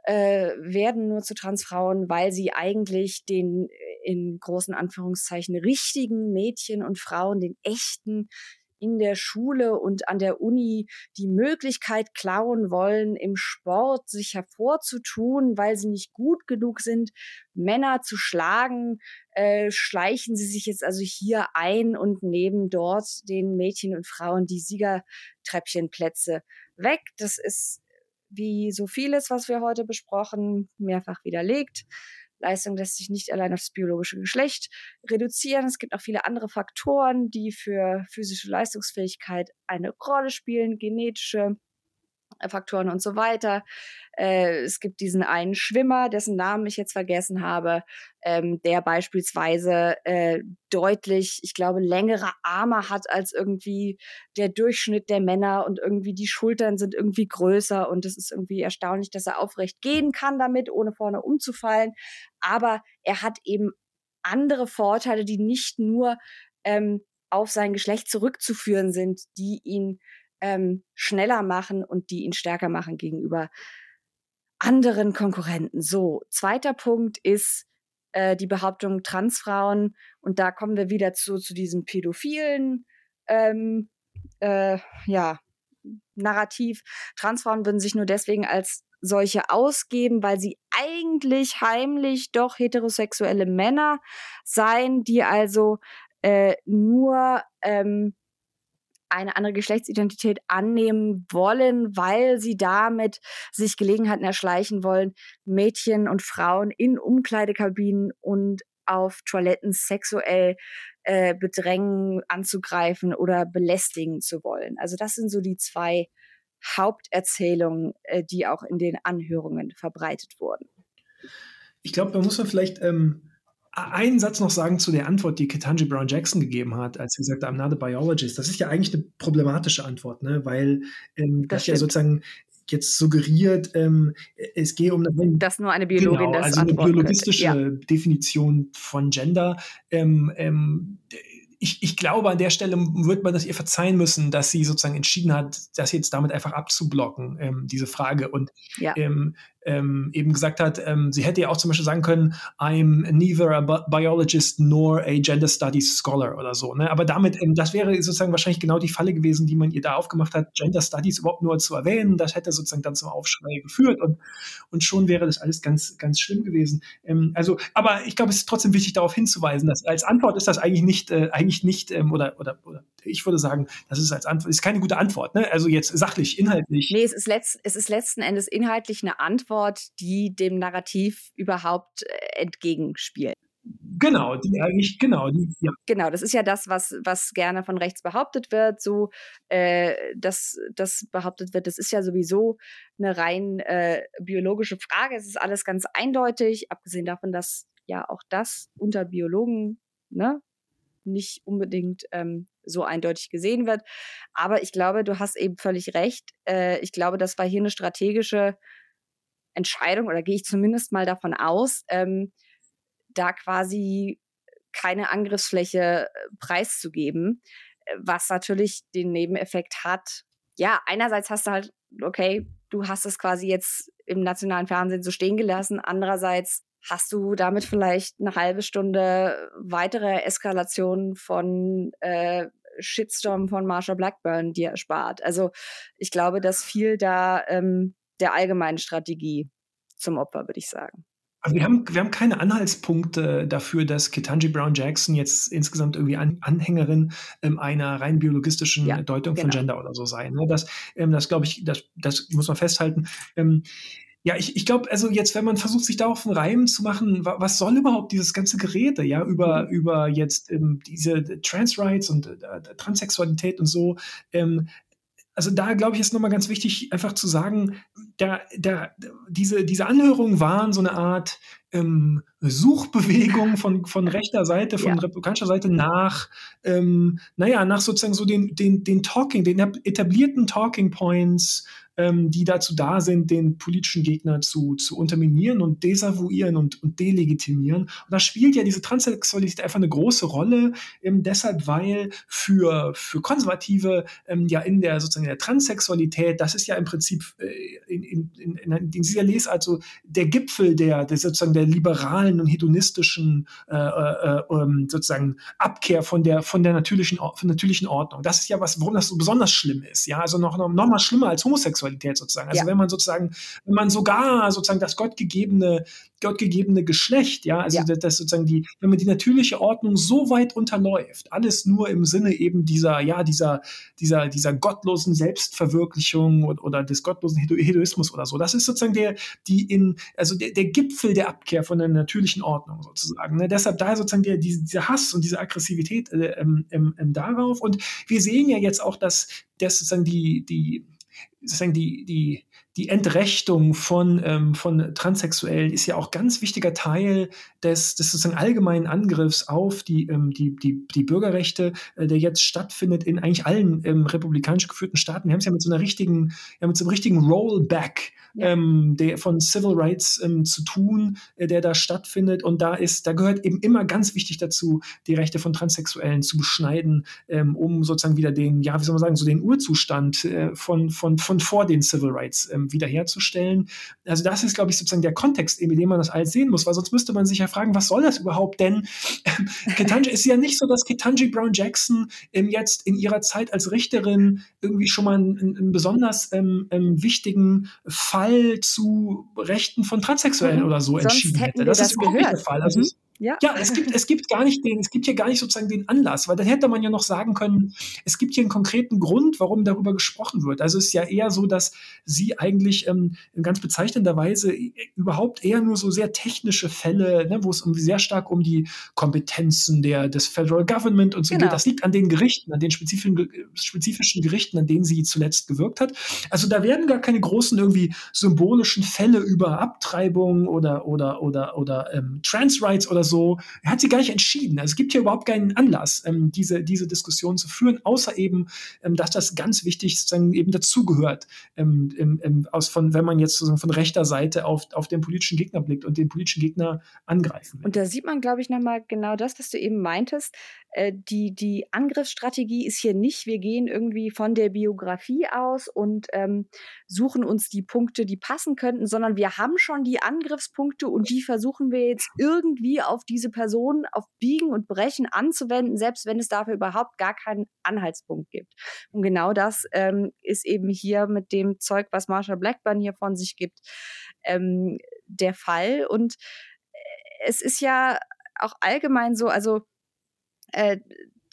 äh, werden nur zu Transfrauen, weil sie eigentlich den äh, in großen Anführungszeichen richtigen Mädchen und Frauen, den echten in der Schule und an der Uni die Möglichkeit klauen wollen, im Sport sich hervorzutun, weil sie nicht gut genug sind, Männer zu schlagen, äh, schleichen sie sich jetzt also hier ein und nehmen dort den Mädchen und Frauen die Siegertreppchenplätze weg. Das ist wie so vieles, was wir heute besprochen, mehrfach widerlegt. Leistung lässt sich nicht allein auf das biologische Geschlecht reduzieren. Es gibt auch viele andere Faktoren, die für physische Leistungsfähigkeit eine Rolle spielen, genetische Faktoren und so weiter. Äh, es gibt diesen einen Schwimmer, dessen Namen ich jetzt vergessen habe, ähm, der beispielsweise äh, deutlich, ich glaube, längere Arme hat als irgendwie der Durchschnitt der Männer und irgendwie die Schultern sind irgendwie größer und es ist irgendwie erstaunlich, dass er aufrecht gehen kann damit, ohne vorne umzufallen. Aber er hat eben andere Vorteile, die nicht nur ähm, auf sein Geschlecht zurückzuführen sind, die ihn ähm, schneller machen und die ihn stärker machen gegenüber anderen Konkurrenten. So, zweiter Punkt ist äh, die Behauptung Transfrauen und da kommen wir wieder zu, zu diesem pädophilen ähm, äh, ja, Narrativ. Transfrauen würden sich nur deswegen als solche ausgeben, weil sie eigentlich heimlich doch heterosexuelle Männer seien, die also äh, nur ähm, eine andere Geschlechtsidentität annehmen wollen, weil sie damit sich Gelegenheiten erschleichen wollen, Mädchen und Frauen in Umkleidekabinen und auf Toiletten sexuell äh, bedrängen, anzugreifen oder belästigen zu wollen. Also das sind so die zwei Haupterzählungen, äh, die auch in den Anhörungen verbreitet wurden. Ich glaube, da muss man vielleicht ähm, einen Satz noch sagen zu der Antwort, die Ketanji Brown Jackson gegeben hat, als sie hat, I'm not a biologist. Das ist ja eigentlich eine problematische Antwort, ne? weil ähm, das, das ja sozusagen jetzt suggeriert, ähm, es gehe um eine, dass nur eine Biologin genau, das also eine biologistische ja. Definition von Gender. Ähm, ähm, ich, ich, glaube, an der Stelle wird man das ihr verzeihen müssen, dass sie sozusagen entschieden hat, das jetzt damit einfach abzublocken, ähm, diese Frage. Und ja. Ähm, eben gesagt hat, ähm, sie hätte ja auch zum Beispiel sagen können, I'm neither a biologist nor a gender studies scholar oder so. Ne? Aber damit, ähm, das wäre sozusagen wahrscheinlich genau die Falle gewesen, die man ihr da aufgemacht hat, Gender Studies überhaupt nur zu erwähnen. Das hätte sozusagen dann zum Aufschrei geführt und, und schon wäre das alles ganz, ganz schlimm gewesen. Ähm, also, aber ich glaube, es ist trotzdem wichtig, darauf hinzuweisen, dass als Antwort ist das eigentlich nicht, äh, eigentlich nicht, ähm, oder, oder, oder ich würde sagen, das ist als Antwort, ist keine gute Antwort. Ne? Also jetzt sachlich, inhaltlich. Nee, es ist, letzt, es ist letzten Endes inhaltlich eine Antwort, die dem Narrativ überhaupt äh, entgegenspielt. Genau, die eigentlich, genau, die, ja. Genau, das ist ja das, was, was gerne von rechts behauptet wird, so, äh, dass das behauptet wird, das ist ja sowieso eine rein äh, biologische Frage. Es ist alles ganz eindeutig, abgesehen davon, dass ja auch das unter Biologen ne, nicht unbedingt ähm, so eindeutig gesehen wird. Aber ich glaube, du hast eben völlig recht. Äh, ich glaube, das war hier eine strategische Entscheidung, oder gehe ich zumindest mal davon aus, ähm, da quasi keine Angriffsfläche äh, preiszugeben, äh, was natürlich den Nebeneffekt hat. Ja, einerseits hast du halt, okay, du hast es quasi jetzt im nationalen Fernsehen so stehen gelassen, andererseits hast du damit vielleicht eine halbe Stunde weitere Eskalation von äh, Shitstorm von Marsha Blackburn dir erspart. Also ich glaube, dass viel da ähm, der allgemeinen Strategie zum Opfer, würde ich sagen. Also wir haben, wir haben keine Anhaltspunkte dafür, dass Ketanji Brown Jackson jetzt insgesamt irgendwie An Anhängerin ähm, einer rein biologistischen ja, Deutung genau. von Gender oder so sei. Ne? Das, ähm, das glaube ich, das, das muss man festhalten. Ähm, ja, ich, ich glaube, also jetzt, wenn man versucht, sich da auf einen Reim zu machen, wa was soll überhaupt dieses ganze Gerede, ja, über, mhm. über jetzt ähm, diese Trans Rights und äh, Transsexualität und so, ähm, also da glaube ich, ist nochmal ganz wichtig, einfach zu sagen, da, da, diese, diese Anhörungen waren so eine Art ähm, Suchbewegung von, von rechter Seite, von ja. republikanischer Seite nach, ähm, naja, nach sozusagen so den, den, den Talking, den etablierten Talking Points ähm, die dazu da sind, den politischen Gegner zu, zu unterminieren und desavouieren und, und delegitimieren. Und da spielt ja diese Transsexualität einfach eine große Rolle, ähm, deshalb, weil für, für Konservative ähm, ja in der sozusagen in der Transsexualität, das ist ja im Prinzip äh, in, in, in, in dieser Lesart so der Gipfel der, der sozusagen der liberalen und hedonistischen äh, äh, ähm, sozusagen Abkehr von der von der natürlichen von natürlichen Ordnung. Das ist ja was, warum das so besonders schlimm ist. Ja, also noch noch, noch mal schlimmer als Homosexualität Sexualität sozusagen. Also ja. wenn man sozusagen, wenn man sogar sozusagen das gottgegebene, gottgegebene Geschlecht, ja, also ja. Das, das, sozusagen die, wenn man die natürliche Ordnung so weit unterläuft, alles nur im Sinne eben dieser, ja, dieser, dieser, dieser gottlosen Selbstverwirklichung oder, oder des gottlosen Hedoismus oder so. Das ist sozusagen der, die in, also der, der Gipfel der Abkehr von der natürlichen Ordnung sozusagen. Ne? Deshalb da sozusagen der, diese, dieser Hass und diese Aggressivität äh, ähm, ähm, darauf. Und wir sehen ja jetzt auch, dass, dass sozusagen die, die, sozusagen die, die, die Entrechtung von, ähm, von Transsexuellen ist ja auch ganz wichtiger Teil des, des sozusagen allgemeinen Angriffs auf die, ähm, die, die, die Bürgerrechte, äh, der jetzt stattfindet in eigentlich allen ähm, republikanisch geführten Staaten. Wir haben es ja mit so einer richtigen, ja, mit so einem richtigen Rollback ja. ähm, der von Civil Rights ähm, zu tun, äh, der da stattfindet. Und da ist, da gehört eben immer ganz wichtig dazu, die Rechte von Transsexuellen zu beschneiden, ähm, um sozusagen wieder den, ja, wie soll man sagen, so den Urzustand äh, von, von, von vor den Civil Rights ähm, wiederherzustellen. Also das ist, glaube ich, sozusagen der Kontext, in dem man das alles sehen muss, weil sonst müsste man sich ja fragen, was soll das überhaupt denn? Ketanji ist ja nicht so, dass Ketanji Brown Jackson ähm, jetzt in ihrer Zeit als Richterin irgendwie schon mal einen, einen besonders ähm, ähm, wichtigen Fall zu Rechten von Transsexuellen mhm. oder so Sonst entschieden hätte. Das, das ist überhaupt nicht der Fall. Also mhm. Ja. ja, es gibt, es gibt gar nicht den, es gibt hier gar nicht sozusagen den Anlass, weil dann hätte man ja noch sagen können, es gibt hier einen konkreten Grund, warum darüber gesprochen wird. Also es ist ja eher so, dass sie eigentlich ähm, in ganz bezeichnender Weise überhaupt eher nur so sehr technische Fälle, ne, wo es um, sehr stark um die Kompetenzen der, des Federal Government und so genau. geht. Das liegt an den Gerichten, an den spezifischen, spezifischen Gerichten, an denen sie zuletzt gewirkt hat. Also da werden gar keine großen irgendwie symbolischen Fälle über Abtreibung oder, oder, oder, oder ähm, Trans Rights oder so so. Er hat sie gar nicht entschieden. Also es gibt hier überhaupt keinen Anlass, ähm, diese, diese Diskussion zu führen, außer eben, ähm, dass das ganz wichtig sozusagen eben dazugehört, ähm, aus von, wenn man jetzt sozusagen von rechter Seite auf, auf den politischen Gegner blickt und den politischen Gegner angreifen will. Und da sieht man, glaube ich, nochmal genau das, was du eben meintest. Äh, die, die Angriffsstrategie ist hier nicht, wir gehen irgendwie von der Biografie aus und ähm, suchen uns die Punkte, die passen könnten, sondern wir haben schon die Angriffspunkte und die versuchen wir jetzt irgendwie auf diese Person auf Biegen und Brechen anzuwenden, selbst wenn es dafür überhaupt gar keinen Anhaltspunkt gibt. Und genau das ähm, ist eben hier mit dem Zeug, was Marsha Blackburn hier von sich gibt, ähm, der Fall. Und äh, es ist ja auch allgemein so, also äh,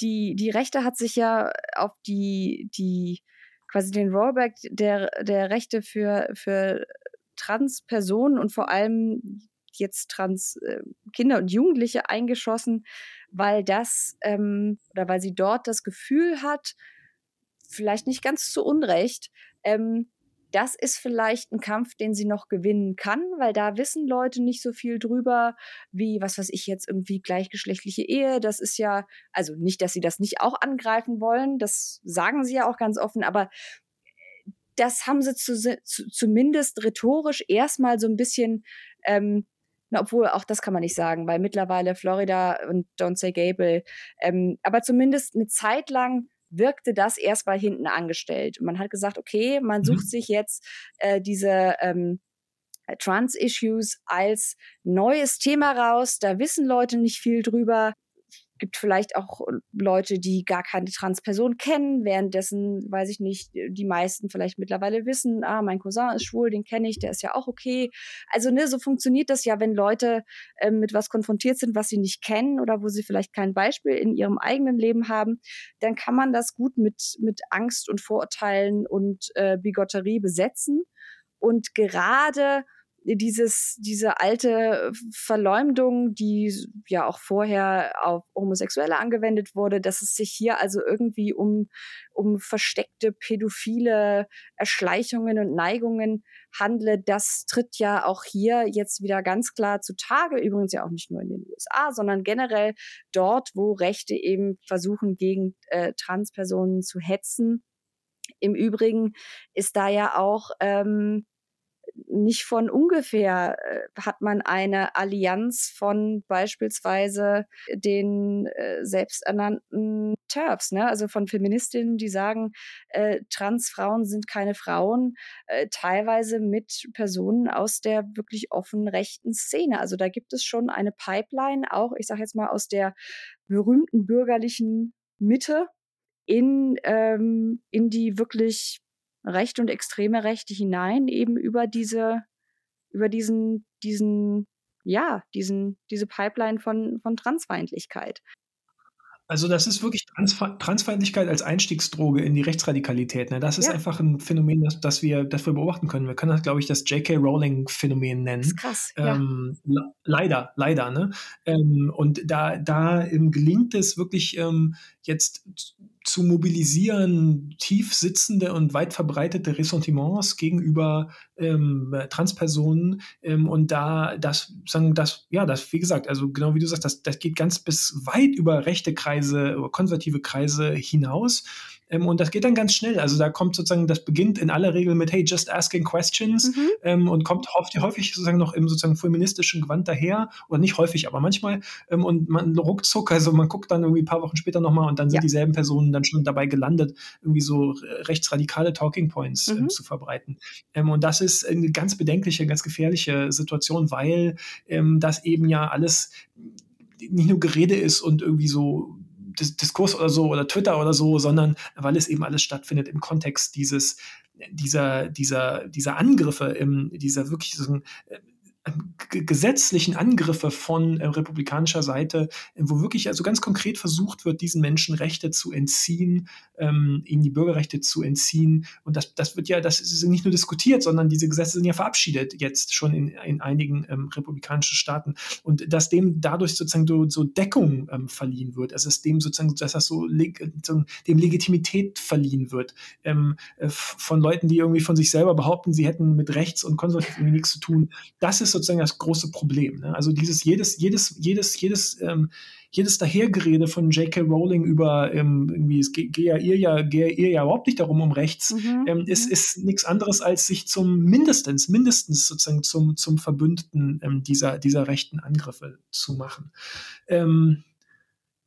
die, die Rechte hat sich ja auf die, die quasi den Rollback der, der Rechte für, für Trans-Personen und vor allem jetzt trans äh, Kinder und Jugendliche eingeschossen, weil das ähm, oder weil sie dort das Gefühl hat, vielleicht nicht ganz zu Unrecht, ähm, das ist vielleicht ein Kampf, den sie noch gewinnen kann, weil da wissen Leute nicht so viel drüber, wie, was weiß ich jetzt, irgendwie gleichgeschlechtliche Ehe. Das ist ja, also nicht, dass sie das nicht auch angreifen wollen, das sagen sie ja auch ganz offen, aber das haben sie zu, zu, zumindest rhetorisch erstmal so ein bisschen, ähm, na, obwohl auch das kann man nicht sagen, weil mittlerweile Florida und Don't Say Gable, ähm, aber zumindest eine Zeit lang wirkte das erstmal hinten angestellt. Und man hat gesagt, okay, man sucht mhm. sich jetzt äh, diese ähm, Trans-Issues als neues Thema raus. Da wissen Leute nicht viel drüber gibt vielleicht auch Leute, die gar keine Transperson kennen, währenddessen, weiß ich nicht, die meisten vielleicht mittlerweile wissen, ah, mein Cousin ist schwul, den kenne ich, der ist ja auch okay. Also, ne, so funktioniert das ja, wenn Leute äh, mit was konfrontiert sind, was sie nicht kennen oder wo sie vielleicht kein Beispiel in ihrem eigenen Leben haben, dann kann man das gut mit, mit Angst und Vorurteilen und äh, Bigotterie besetzen. Und gerade dieses, diese alte Verleumdung, die ja auch vorher auf Homosexuelle angewendet wurde, dass es sich hier also irgendwie um, um versteckte pädophile Erschleichungen und Neigungen handelt, das tritt ja auch hier jetzt wieder ganz klar zutage. Übrigens ja auch nicht nur in den USA, sondern generell dort, wo Rechte eben versuchen, gegen äh, Transpersonen zu hetzen. Im Übrigen ist da ja auch ähm, nicht von ungefähr äh, hat man eine Allianz von beispielsweise den äh, selbsternannten TERFs, ne? also von Feministinnen, die sagen, äh, Transfrauen sind keine Frauen, äh, teilweise mit Personen aus der wirklich offen rechten Szene. Also da gibt es schon eine Pipeline, auch ich sage jetzt mal aus der berühmten bürgerlichen Mitte in, ähm, in die wirklich Rechte und extreme Rechte hinein, eben über diese, über diesen, diesen, ja, diesen, diese Pipeline von, von Transfeindlichkeit. Also das ist wirklich Transf Transfeindlichkeit als Einstiegsdroge in die Rechtsradikalität. Ne? Das ist ja. einfach ein Phänomen, das, das, wir, das wir beobachten können. Wir können das, glaube ich, das J.K. Rowling-Phänomen nennen. Das ist krass. Ähm, ja. Leider, leider. Ne? Ähm, und da, da ähm, gelingt es wirklich ähm, jetzt zu mobilisieren, tief sitzende und weit verbreitete Ressentiments gegenüber ähm, Transpersonen ähm, und da das sagen das ja das wie gesagt also genau wie du sagst das das geht ganz bis weit über rechte Kreise über konservative Kreise hinaus ähm, und das geht dann ganz schnell. Also da kommt sozusagen, das beginnt in aller Regel mit, hey, just asking questions mhm. ähm, und kommt häufig, häufig sozusagen noch im sozusagen feministischen Gewand daher. Oder nicht häufig, aber manchmal. Ähm, und man ruckzuck, also man guckt dann irgendwie ein paar Wochen später nochmal und dann sind ja. dieselben Personen dann schon dabei gelandet, irgendwie so rechtsradikale Talking Points ähm, mhm. zu verbreiten. Ähm, und das ist eine ganz bedenkliche, ganz gefährliche Situation, weil ähm, das eben ja alles nicht nur Gerede ist und irgendwie so Diskurs oder so oder Twitter oder so, sondern weil es eben alles stattfindet im Kontext dieses, dieser, dieser, dieser Angriffe, im, dieser wirklich so, gesetzlichen Angriffe von äh, republikanischer Seite, äh, wo wirklich also ganz konkret versucht wird, diesen Menschen Rechte zu entziehen, ähm, ihnen die Bürgerrechte zu entziehen. Und das, das wird ja, das ist nicht nur diskutiert, sondern diese Gesetze sind ja verabschiedet jetzt schon in, in einigen ähm, republikanischen Staaten. Und dass dem dadurch sozusagen so, so Deckung ähm, verliehen wird, also dass dem sozusagen, dass das so, so dem Legitimität verliehen wird ähm, äh, von Leuten, die irgendwie von sich selber behaupten, sie hätten mit rechts und konservativ irgendwie nichts zu tun. Das ist sozusagen das große Problem. Ne? Also dieses jedes, jedes, jedes, jedes, ähm, jedes Dahergerede von J.K. Rowling über ähm, irgendwie, es geht ja ihr ja, geht ihr ja überhaupt nicht darum um rechts, mhm. ähm, ist, mhm. ist nichts anderes, als sich zum mindestens, mindestens sozusagen zum, zum Verbündeten ähm, dieser, dieser rechten Angriffe zu machen. Ähm,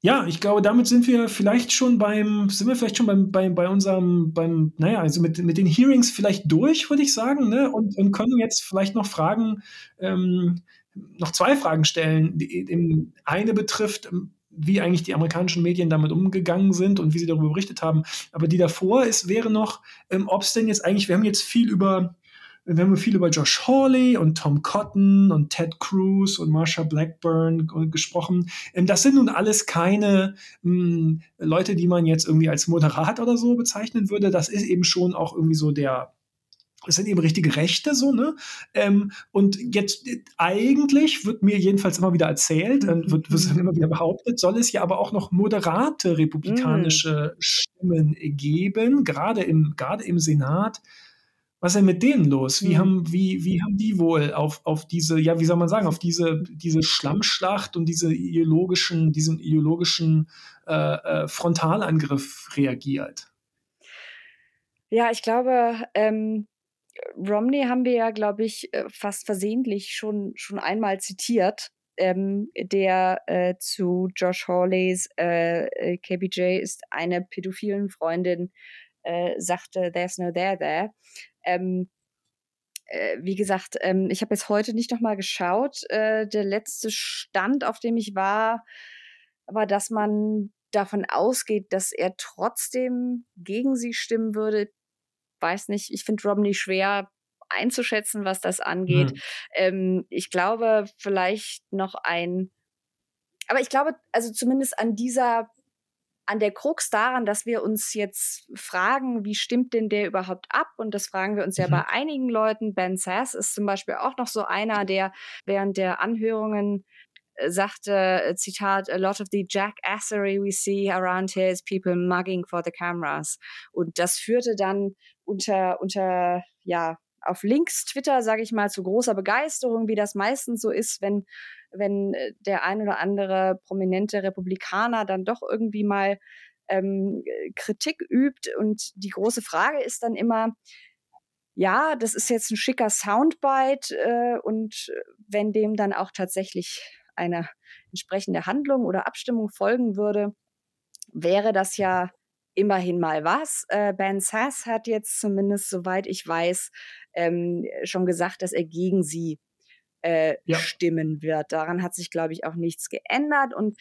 ja, ich glaube, damit sind wir vielleicht schon beim, sind wir vielleicht schon beim, bei, bei unserem, beim, naja, also mit, mit den Hearings vielleicht durch, würde ich sagen, ne? Und, und können jetzt vielleicht noch Fragen, ähm, noch zwei Fragen stellen. Die, die, eine betrifft, wie eigentlich die amerikanischen Medien damit umgegangen sind und wie sie darüber berichtet haben. Aber die davor ist, wäre noch, ähm, ob es denn jetzt eigentlich, wir haben jetzt viel über wir haben viel über Josh Hawley und Tom Cotton und Ted Cruz und Marsha Blackburn gesprochen. Ähm, das sind nun alles keine mh, hm, Leute, die man jetzt irgendwie als moderat oder so bezeichnen würde. Das ist eben schon auch irgendwie so der das sind eben richtige Rechte so, ne? Ähm, und jetzt eigentlich wird mir jedenfalls immer wieder erzählt, äh, wird, wird dann immer wieder behauptet, soll es ja aber auch noch moderate republikanische mm. Stimmen geben, gerade im, gerade im Senat was ist denn mit denen los? Wie, mhm. haben, wie, wie haben die wohl auf, auf diese, ja, wie soll man sagen, auf diese, diese Schlammschlacht und diese ideologischen, diesen ideologischen äh, äh, Frontalangriff reagiert? Ja, ich glaube, ähm, Romney haben wir ja, glaube ich, äh, fast versehentlich schon, schon einmal zitiert. Ähm, der äh, zu Josh Hawleys äh, äh KBJ ist eine pädophilen Freundin äh, sagte, there's no there there. Ähm, äh, wie gesagt, ähm, ich habe jetzt heute nicht nochmal geschaut. Äh, der letzte Stand, auf dem ich war, war, dass man davon ausgeht, dass er trotzdem gegen sie stimmen würde. Weiß nicht, ich finde Romney schwer einzuschätzen, was das angeht. Mhm. Ähm, ich glaube, vielleicht noch ein, aber ich glaube, also zumindest an dieser an der Krux daran, dass wir uns jetzt fragen, wie stimmt denn der überhaupt ab? Und das fragen wir uns ja mhm. bei einigen Leuten. Ben Sass ist zum Beispiel auch noch so einer, der während der Anhörungen äh, sagte, äh, Zitat, a lot of the jackassery we see around here is people mugging for the cameras. Und das führte dann unter, unter, ja, auf Links Twitter, sage ich mal, zu großer Begeisterung, wie das meistens so ist, wenn wenn äh, der ein oder andere prominente Republikaner dann doch irgendwie mal ähm, Kritik übt. Und die große Frage ist dann immer, ja, das ist jetzt ein schicker Soundbite äh, und wenn dem dann auch tatsächlich eine entsprechende Handlung oder Abstimmung folgen würde, wäre das ja immerhin mal was. Äh, ben Sass hat jetzt zumindest, soweit ich weiß, ähm, schon gesagt, dass er gegen sie äh, ja. stimmen wird. Daran hat sich, glaube ich, auch nichts geändert. Und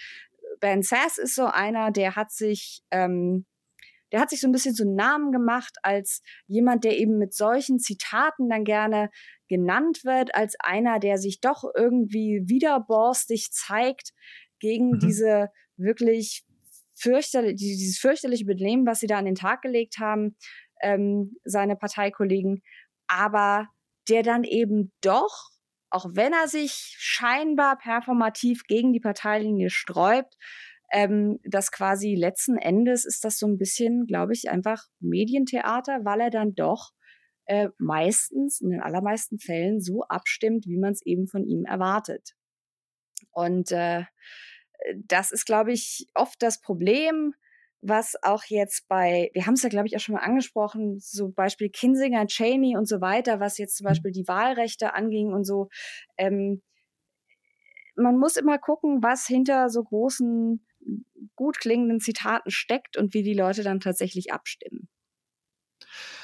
Ben Sass ist so einer, der hat sich, ähm, der hat sich so ein bisschen so einen Namen gemacht als jemand, der eben mit solchen Zitaten dann gerne genannt wird, als einer, der sich doch irgendwie widerborstig zeigt gegen mhm. diese wirklich fürchterlich, dieses fürchterliche Benehmen, was sie da an den Tag gelegt haben, ähm, seine Parteikollegen, aber der dann eben doch auch wenn er sich scheinbar performativ gegen die Parteilinie sträubt, ähm, das quasi letzten Endes ist das so ein bisschen, glaube ich, einfach Medientheater, weil er dann doch äh, meistens, in den allermeisten Fällen so abstimmt, wie man es eben von ihm erwartet. Und äh, das ist, glaube ich, oft das Problem, was auch jetzt bei, wir haben es ja, glaube ich, auch schon mal angesprochen, so Beispiel Kinsinger, Cheney und so weiter, was jetzt zum mhm. Beispiel die Wahlrechte anging und so. Ähm, man muss immer gucken, was hinter so großen, gut klingenden Zitaten steckt und wie die Leute dann tatsächlich abstimmen.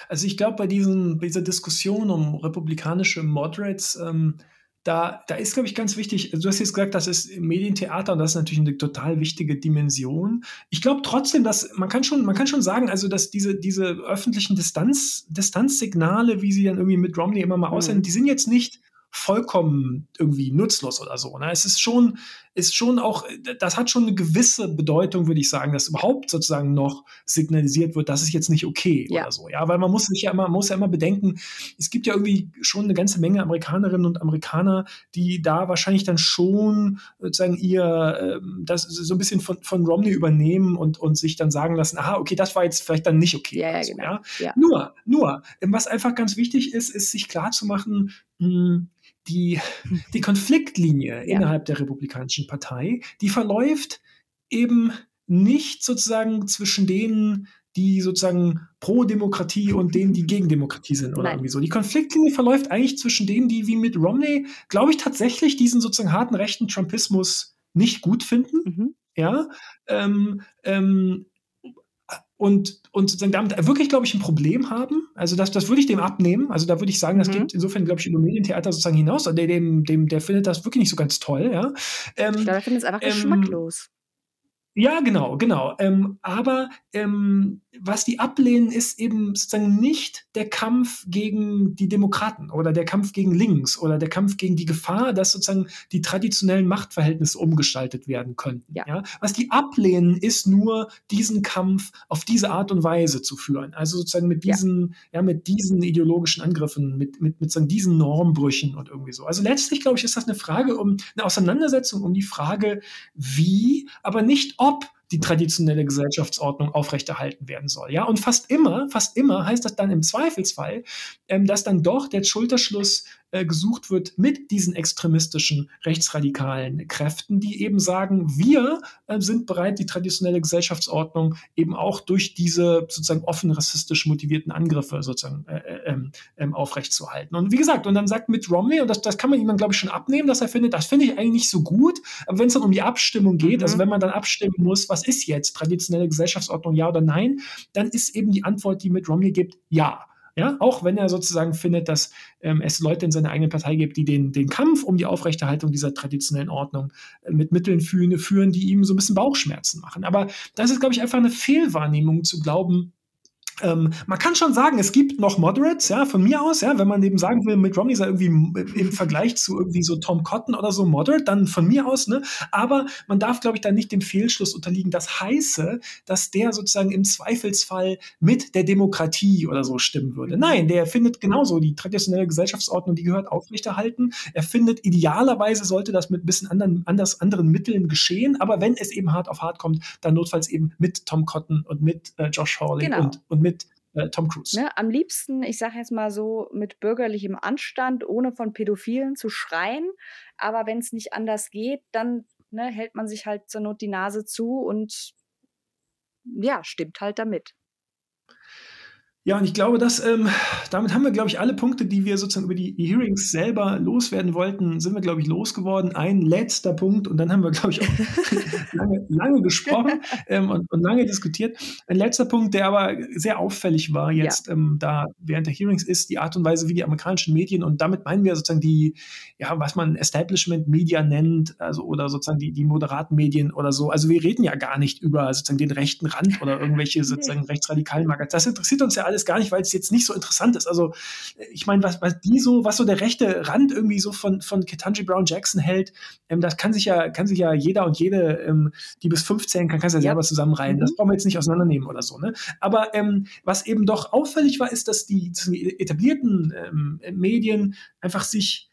Also ich glaube, bei, diesen, bei dieser Diskussion um republikanische Moderates, ähm, da, da ist, glaube ich, ganz wichtig, du hast jetzt gesagt, das ist Medientheater und das ist natürlich eine total wichtige Dimension. Ich glaube trotzdem, dass man kann schon, man kann schon sagen, also dass diese, diese öffentlichen Distanz, Distanzsignale, wie sie dann irgendwie mit Romney immer mal mhm. aussehen, die sind jetzt nicht vollkommen irgendwie nutzlos oder so. Ne? Es ist schon, ist schon auch, das hat schon eine gewisse Bedeutung, würde ich sagen, dass überhaupt sozusagen noch signalisiert wird, das ist jetzt nicht okay ja. oder so. Ja, weil man muss sich ja immer, muss ja immer bedenken, es gibt ja irgendwie schon eine ganze Menge Amerikanerinnen und Amerikaner, die da wahrscheinlich dann schon sozusagen ihr, ähm, das so ein bisschen von, von Romney übernehmen und, und sich dann sagen lassen, aha, okay, das war jetzt vielleicht dann nicht okay. Ja, ja, so, genau. ja? Nur, nur, was einfach ganz wichtig ist, ist sich klar zu machen, mh, hm, die, die Konfliktlinie ja. innerhalb der Republikanischen Partei, die verläuft eben nicht sozusagen zwischen denen, die sozusagen pro Demokratie und denen, die gegen Demokratie sind oder Nein. irgendwie so. Die Konfliktlinie verläuft eigentlich zwischen denen, die wie mit Romney, glaube ich, tatsächlich diesen sozusagen harten rechten Trumpismus nicht gut finden. Mhm. Ja. Ähm, ähm, und, und sozusagen damit wirklich, glaube ich, ein Problem haben. Also das, das würde ich dem abnehmen. Also da würde ich sagen, das mhm. geht insofern, glaube ich, über Medientheater sozusagen hinaus. Der, dem, dem, der findet das wirklich nicht so ganz toll. Ja? Ähm, ich glaube, er findet es einfach ähm, geschmacklos. Ja, genau, genau. Ähm, aber ähm, was die ablehnen, ist eben sozusagen nicht der Kampf gegen die Demokraten oder der Kampf gegen links oder der Kampf gegen die Gefahr, dass sozusagen die traditionellen Machtverhältnisse umgestaltet werden könnten. Ja. ja. Was die ablehnen, ist nur diesen Kampf auf diese Art und Weise zu führen. Also sozusagen mit diesen, ja, ja mit diesen ideologischen Angriffen, mit, mit, mit sozusagen diesen Normbrüchen und irgendwie so. Also letztlich, glaube ich, ist das eine Frage um eine Auseinandersetzung um die Frage, wie, aber nicht ob die traditionelle Gesellschaftsordnung aufrechterhalten werden soll. Ja, und fast immer, fast immer heißt das dann im Zweifelsfall, ähm, dass dann doch der Schulterschluss äh, gesucht wird mit diesen extremistischen rechtsradikalen Kräften, die eben sagen, wir äh, sind bereit, die traditionelle Gesellschaftsordnung eben auch durch diese sozusagen offen rassistisch motivierten Angriffe sozusagen äh, äh ähm, ähm, aufrechtzuerhalten. Und wie gesagt, und dann sagt Mitt Romney, und das, das kann man ihm dann, glaube ich, schon abnehmen, dass er findet, das finde ich eigentlich nicht so gut, aber wenn es dann um die Abstimmung geht, also mhm. also wenn man dann abstimmen muss, was ist jetzt traditionelle Gesellschaftsordnung, ja oder nein, dann ist eben die Antwort, die Mitt Romney gibt, ja. Ja, auch wenn er sozusagen findet, dass ähm, es Leute in seiner eigenen Partei gibt, die den, den Kampf um die Aufrechterhaltung dieser traditionellen Ordnung äh, mit Mitteln führen, führen, die ihm so ein bisschen Bauchschmerzen machen. Aber das ist, glaube ich, einfach eine Fehlwahrnehmung zu glauben, ähm, man kann schon sagen, es gibt noch Moderates, ja, von mir aus, ja, wenn man eben sagen will, Mitt Romney sei irgendwie im Vergleich zu irgendwie so Tom Cotton oder so moderate, dann von mir aus, ne, aber man darf, glaube ich, dann nicht dem Fehlschluss unterliegen, das heiße, dass der sozusagen im Zweifelsfall mit der Demokratie oder so stimmen würde. Nein, der findet genauso die traditionelle Gesellschaftsordnung, die gehört aufrechterhalten. Er findet, idealerweise sollte das mit ein bisschen anderen, anders, anderen Mitteln geschehen, aber wenn es eben hart auf hart kommt, dann notfalls eben mit Tom Cotton und mit äh, Josh Hawley genau. und, und mit mit äh, Tom Cruise. Ne, am liebsten, ich sage jetzt mal so, mit bürgerlichem Anstand, ohne von Pädophilen zu schreien. Aber wenn es nicht anders geht, dann ne, hält man sich halt zur Not die Nase zu und ja, stimmt halt damit. Ja, und ich glaube, dass ähm, damit haben wir, glaube ich, alle Punkte, die wir sozusagen über die Hearings selber loswerden wollten, sind wir, glaube ich, losgeworden. Ein letzter Punkt, und dann haben wir, glaube ich, auch (laughs) lange, lange gesprochen ähm, und, und, lange diskutiert. Ein letzter Punkt, der aber sehr auffällig war jetzt ja. ähm, da während der Hearings, ist die Art und Weise, wie die amerikanischen Medien, und damit meinen wir sozusagen die, ja, was man Establishment Media nennt, also oder sozusagen die, die moderaten Medien oder so. Also wir reden ja gar nicht über sozusagen den rechten Rand oder irgendwelche sozusagen rechtsradikalen Magazine. Das interessiert uns ja alles gar nicht, weil es jetzt nicht so interessant ist. Also ich meine, was, was die so, was so der rechte Rand irgendwie so von, von Ketanji Brown Jackson hält, ähm, das kann sich ja, kann sich ja jeder und jede, ähm, die bis 15 kann, kann es ja, ja selber zusammenreihen. Mhm. Das brauchen wir jetzt nicht auseinandernehmen oder so. Ne? Aber ähm, was eben doch auffällig war, ist, dass die, die etablierten ähm, Medien einfach sich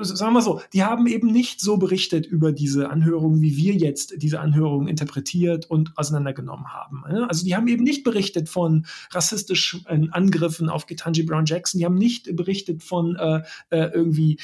sagen wir so, die haben eben nicht so berichtet über diese Anhörungen, wie wir jetzt diese Anhörungen interpretiert und auseinandergenommen haben. Ne? Also die haben eben nicht berichtet von rassistischen Angriffen auf Ketanji Brown Jackson, die haben nicht berichtet von äh, äh irgendwie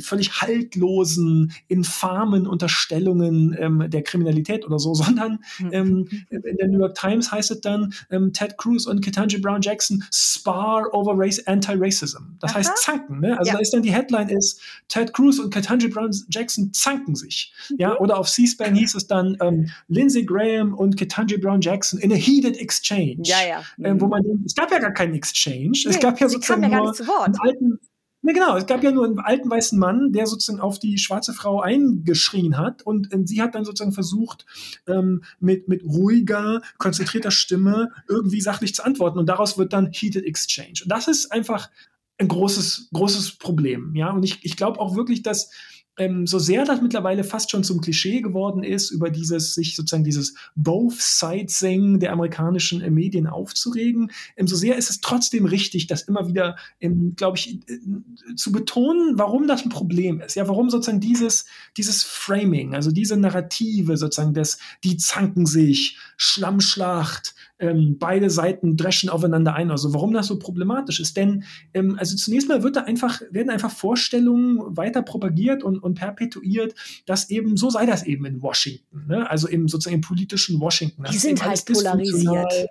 völlig haltlosen, infamen Unterstellungen ähm, der Kriminalität oder so, (laughs) sondern hm. ähm, in der New York Times heißt es dann, ähm, Ted Cruz und Ketanji Brown Jackson spar over race anti-racism. Das Aha. heißt zanken. Ne? Also ja. da ist dann die Headline Ist, Ted Cruz und Ketanji Brown Jackson zanken sich. Mhm. Ja, oder auf C-SPAN hieß es dann ähm, Lindsey Graham und Ketanji Brown Jackson in a heated exchange. Ja, ja. Ähm, wo man, es gab ja gar keinen Exchange. Nee, es gab ja sozusagen ja nur einen alten, ja, genau. Es gab ja nur einen alten weißen Mann, der sozusagen auf die schwarze Frau eingeschrien hat und ähm, sie hat dann sozusagen versucht, ähm, mit, mit ruhiger, konzentrierter Stimme irgendwie sachlich zu antworten und daraus wird dann Heated Exchange. Und das ist einfach ein großes, großes Problem. Ja, und ich, ich glaube auch wirklich, dass ähm, so sehr das mittlerweile fast schon zum Klischee geworden ist, über dieses, sich sozusagen dieses Both-Side-Sing der amerikanischen äh, Medien aufzuregen, ähm, so sehr ist es trotzdem richtig, das immer wieder, ähm, glaube ich, äh, zu betonen, warum das ein Problem ist. Ja, warum sozusagen dieses, dieses Framing, also diese Narrative sozusagen, des, die zanken sich, Schlammschlacht, ähm, beide Seiten dreschen aufeinander ein. Also warum das so problematisch ist. Denn ähm, also zunächst mal wird da einfach, werden einfach Vorstellungen weiter propagiert und, und perpetuiert, dass eben, so sei das eben in Washington. Ne? Also im sozusagen im politischen Washington. Die sind halt polarisiert.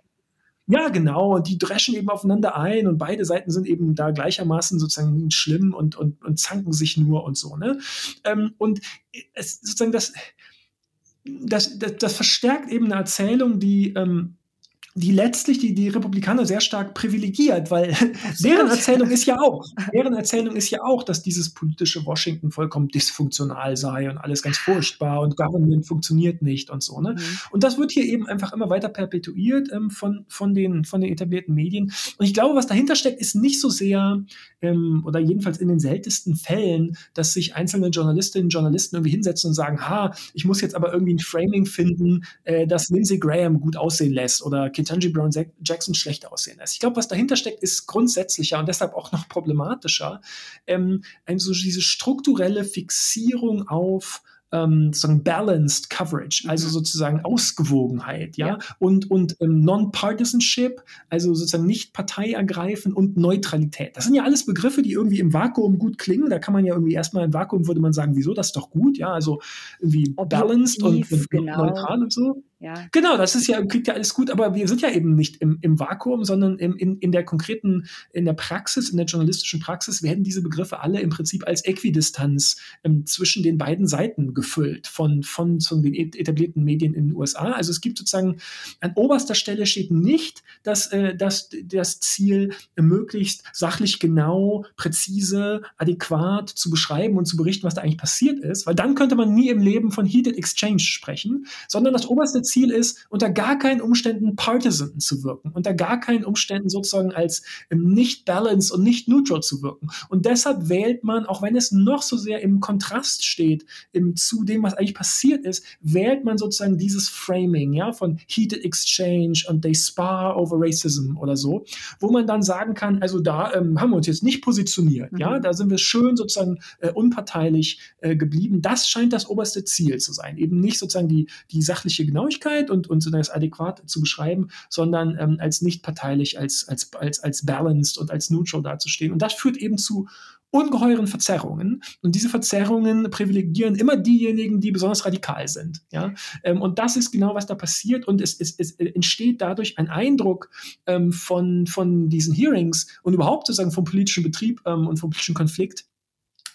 Ja, genau. Und die dreschen eben aufeinander ein und beide Seiten sind eben da gleichermaßen sozusagen schlimm und, und, und zanken sich nur und so. Ne? Ähm, und es, sozusagen das, das, das, das verstärkt eben eine Erzählung, die ähm, die letztlich die, die Republikaner sehr stark privilegiert, weil (laughs) deren Erzählung ist ja auch, deren Erzählung ist ja auch, dass dieses politische Washington vollkommen dysfunktional sei und alles ganz furchtbar und Government funktioniert nicht und so. Ne? Mhm. Und das wird hier eben einfach immer weiter perpetuiert ähm, von, von, den, von den etablierten Medien. Und ich glaube, was dahinter steckt, ist nicht so sehr, ähm, oder jedenfalls in den seltensten Fällen, dass sich einzelne Journalistinnen und Journalisten irgendwie hinsetzen und sagen, ha, ich muss jetzt aber irgendwie ein Framing finden, äh, das Lindsey Graham gut aussehen lässt oder Kit Ketanji Brown Jackson schlecht aussehen lässt. Ich glaube, was dahinter steckt, ist grundsätzlicher und deshalb auch noch problematischer. Ähm, so diese strukturelle Fixierung auf ähm, sozusagen balanced coverage, also mhm. sozusagen Ausgewogenheit, ja, ja. und, und ähm, Non-Partisanship, also sozusagen nicht Partei ergreifen und Neutralität. Das sind ja alles Begriffe, die irgendwie im Vakuum gut klingen. Da kann man ja irgendwie erstmal im Vakuum würde man sagen, wieso, das ist doch gut, ja, also irgendwie Objektiv, balanced und, und genau. neutral und so. Ja. Genau, das ist ja, klingt ja alles gut, aber wir sind ja eben nicht im, im Vakuum, sondern im, in, in der konkreten, in der Praxis, in der journalistischen Praxis werden diese Begriffe alle im Prinzip als Äquidistanz ähm, zwischen den beiden Seiten gefüllt von, von, von den etablierten Medien in den USA. Also es gibt sozusagen an oberster Stelle steht nicht dass, äh, dass das Ziel, äh, möglichst sachlich genau, präzise, adäquat zu beschreiben und zu berichten, was da eigentlich passiert ist, weil dann könnte man nie im Leben von Heated Exchange sprechen, sondern das oberste Ziel ist, unter gar keinen Umständen partisan zu wirken, unter gar keinen Umständen sozusagen als ähm, nicht balanced und nicht neutral zu wirken. Und deshalb wählt man, auch wenn es noch so sehr im Kontrast steht im, zu dem, was eigentlich passiert ist, wählt man sozusagen dieses Framing, ja, von heated exchange und they spar over racism oder so, wo man dann sagen kann, also da ähm, haben wir uns jetzt nicht positioniert, mhm. ja, da sind wir schön sozusagen äh, unparteilich äh, geblieben. Das scheint das oberste Ziel zu sein, eben nicht sozusagen die, die sachliche Genauigkeit, Genauigkeit und, und das adäquat zu beschreiben, sondern ähm, als nicht parteilich, als, als, als, als balanced und als neutral dazustehen. Und das führt eben zu ungeheuren Verzerrungen. Und diese Verzerrungen privilegieren immer diejenigen, die besonders radikal sind. Ja? Ähm, und das ist genau, was da passiert. Und es, es, es entsteht dadurch ein Eindruck ähm, von, von diesen Hearings und überhaupt sozusagen vom politischen Betrieb ähm, und vom politischen Konflikt,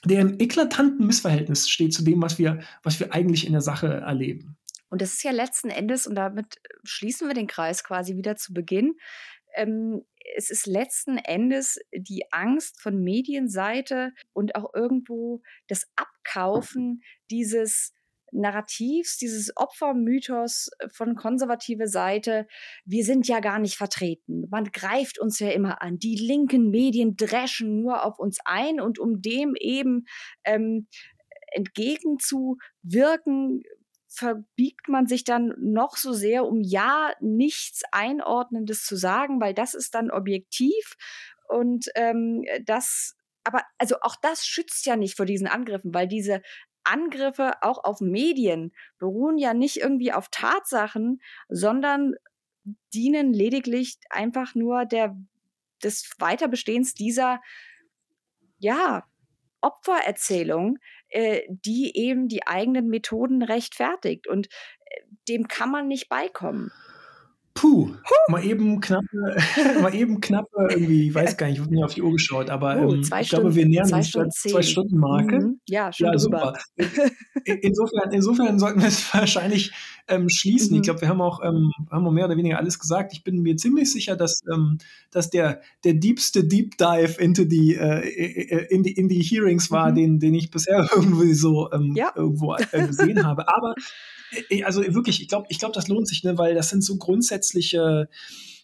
der im eklatanten Missverhältnis steht zu dem, was wir, was wir eigentlich in der Sache erleben. Und das ist ja letzten Endes, und damit schließen wir den Kreis quasi wieder zu Beginn, ähm, es ist letzten Endes die Angst von Medienseite und auch irgendwo das Abkaufen dieses Narrativs, dieses Opfermythos von konservative Seite, wir sind ja gar nicht vertreten. Man greift uns ja immer an. Die linken Medien dreschen nur auf uns ein und um dem eben ähm, entgegenzuwirken, verbiegt man sich dann noch so sehr, um ja nichts Einordnendes zu sagen, weil das ist dann objektiv und ähm, das, aber also auch das schützt ja nicht vor diesen Angriffen, weil diese Angriffe auch auf Medien beruhen ja nicht irgendwie auf Tatsachen, sondern dienen lediglich einfach nur der des Weiterbestehens dieser ja Opfererzählung, äh, die eben die eigenen Methoden rechtfertigt. Und äh, dem kann man nicht beikommen. Puh, mal eben knapp, (laughs) mal eben knapp irgendwie, ich weiß gar nicht, ich habe nicht auf die Uhr geschaut, aber oh, ähm, ich Stunden, glaube, wir nähern uns der zwei Stunden Marke. Mhm. Ja, schon ja, super. (laughs) Insofern, insofern sollten wir es (laughs) wahrscheinlich ähm, schließen. Mhm. Ich glaube, wir haben auch, ähm, haben auch mehr oder weniger alles gesagt. Ich bin mir ziemlich sicher, dass, ähm, dass der, der diebste Deep Dive into die, äh, in die, in die Hearings war, mhm. den, den ich bisher (laughs) irgendwie so ähm, ja. irgendwo äh, (laughs) gesehen habe. Aber äh, also wirklich, ich glaube, ich glaube, das lohnt sich, ne, weil das sind so grundsätzliche,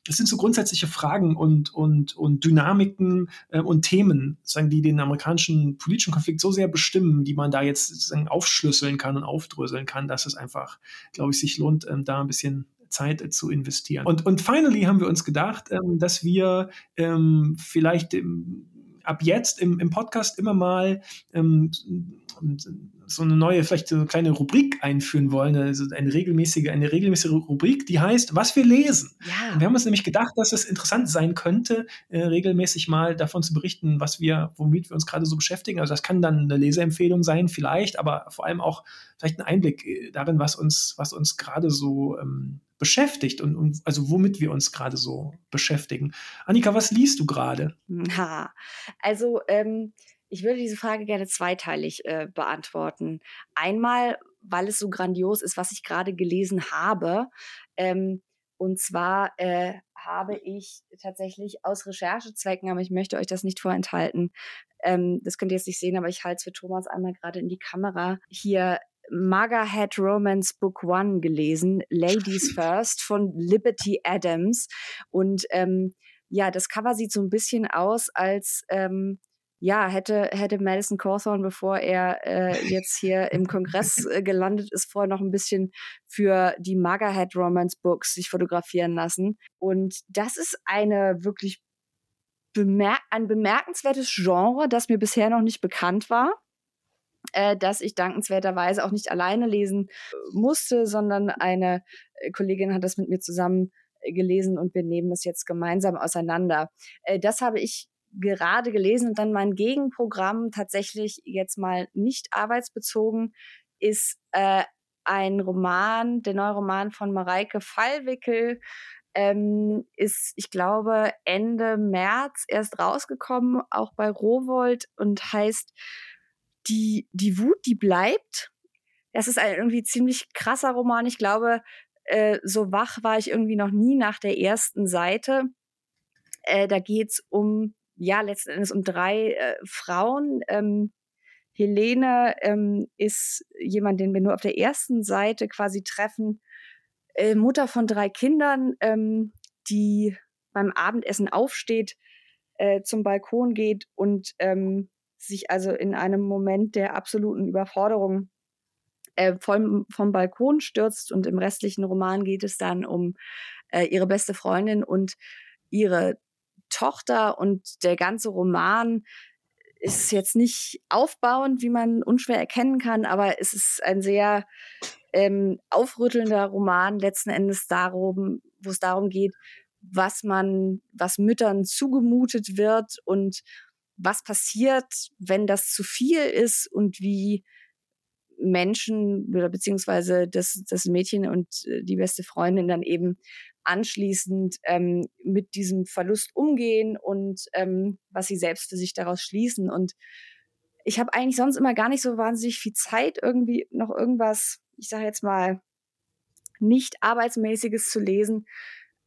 das sind so grundsätzliche Fragen und, und, und Dynamiken äh, und Themen, sagen, die den amerikanischen politischen Konflikt so sehr bestimmen, die man da jetzt sozusagen aufschlüsseln kann und aufdröseln kann, dass es einfach, glaube ich, sich lohnt, ähm, da ein bisschen Zeit äh, zu investieren. Und, und finally haben wir uns gedacht, ähm, dass wir ähm, vielleicht im, ab jetzt im, im Podcast immer mal ähm, so eine neue, vielleicht so eine kleine Rubrik einführen wollen, also eine regelmäßige, eine regelmäßige Rubrik, die heißt, was wir lesen. Ja. wir haben uns nämlich gedacht, dass es interessant sein könnte, äh, regelmäßig mal davon zu berichten, was wir, womit wir uns gerade so beschäftigen. Also das kann dann eine Leseempfehlung sein, vielleicht, aber vor allem auch vielleicht ein Einblick äh, darin, was uns, was uns gerade so ähm, beschäftigt und, und, also womit wir uns gerade so beschäftigen. Annika, was liest du gerade? (laughs) Ha, also ähm, ich würde diese Frage gerne zweiteilig äh, beantworten. Einmal, weil es so grandios ist, was ich gerade gelesen habe. Ähm, und zwar äh, habe ich tatsächlich aus Recherchezwecken, aber ich möchte euch das nicht vorenthalten, ähm, das könnt ihr jetzt nicht sehen, aber ich halte es für Thomas einmal gerade in die Kamera, hier Head Romance Book One gelesen, Ladies (laughs) First von Liberty Adams. Und ähm, ja, das Cover sieht so ein bisschen aus, als ähm, ja, hätte, hätte Madison Cawthorn, bevor er äh, jetzt hier im Kongress äh, gelandet ist, vorher noch ein bisschen für die Head Romance Books sich fotografieren lassen. Und das ist eine wirklich bemer ein bemerkenswertes Genre, das mir bisher noch nicht bekannt war äh, dass ich dankenswerterweise auch nicht alleine lesen äh, musste, sondern eine äh, Kollegin hat das mit mir zusammen äh, gelesen und wir nehmen es jetzt gemeinsam auseinander. Das habe ich gerade gelesen und dann mein Gegenprogramm tatsächlich jetzt mal nicht arbeitsbezogen ist äh, ein Roman, der neue Roman von Mareike Fallwickel, ähm, ist, ich glaube, Ende März erst rausgekommen, auch bei Rowold und heißt die, die Wut, die bleibt. Das ist ein irgendwie ziemlich krasser Roman. Ich glaube, äh, so wach war ich irgendwie noch nie nach der ersten Seite. Äh, da geht's um, ja, letzten Endes um drei äh, Frauen. Ähm, Helene ähm, ist jemand, den wir nur auf der ersten Seite quasi treffen. Äh, Mutter von drei Kindern, ähm, die beim Abendessen aufsteht, äh, zum Balkon geht und ähm, sich also in einem Moment der absoluten Überforderung äh, vom, vom Balkon stürzt und im restlichen Roman geht es dann um äh, ihre beste Freundin und ihre Tochter und der ganze Roman ist jetzt nicht aufbauend, wie man unschwer erkennen kann, aber es ist ein sehr ähm, aufrüttelnder Roman letzten Endes darum, wo es darum geht, was man, was Müttern zugemutet wird und was passiert, wenn das zu viel ist und wie Menschen oder beziehungsweise das, das Mädchen und äh, die beste Freundin dann eben anschließend ähm, mit diesem Verlust umgehen und ähm, was sie selbst für sich daraus schließen. Und ich habe eigentlich sonst immer gar nicht so wahnsinnig viel Zeit, irgendwie noch irgendwas, ich sage jetzt mal, nicht arbeitsmäßiges zu lesen.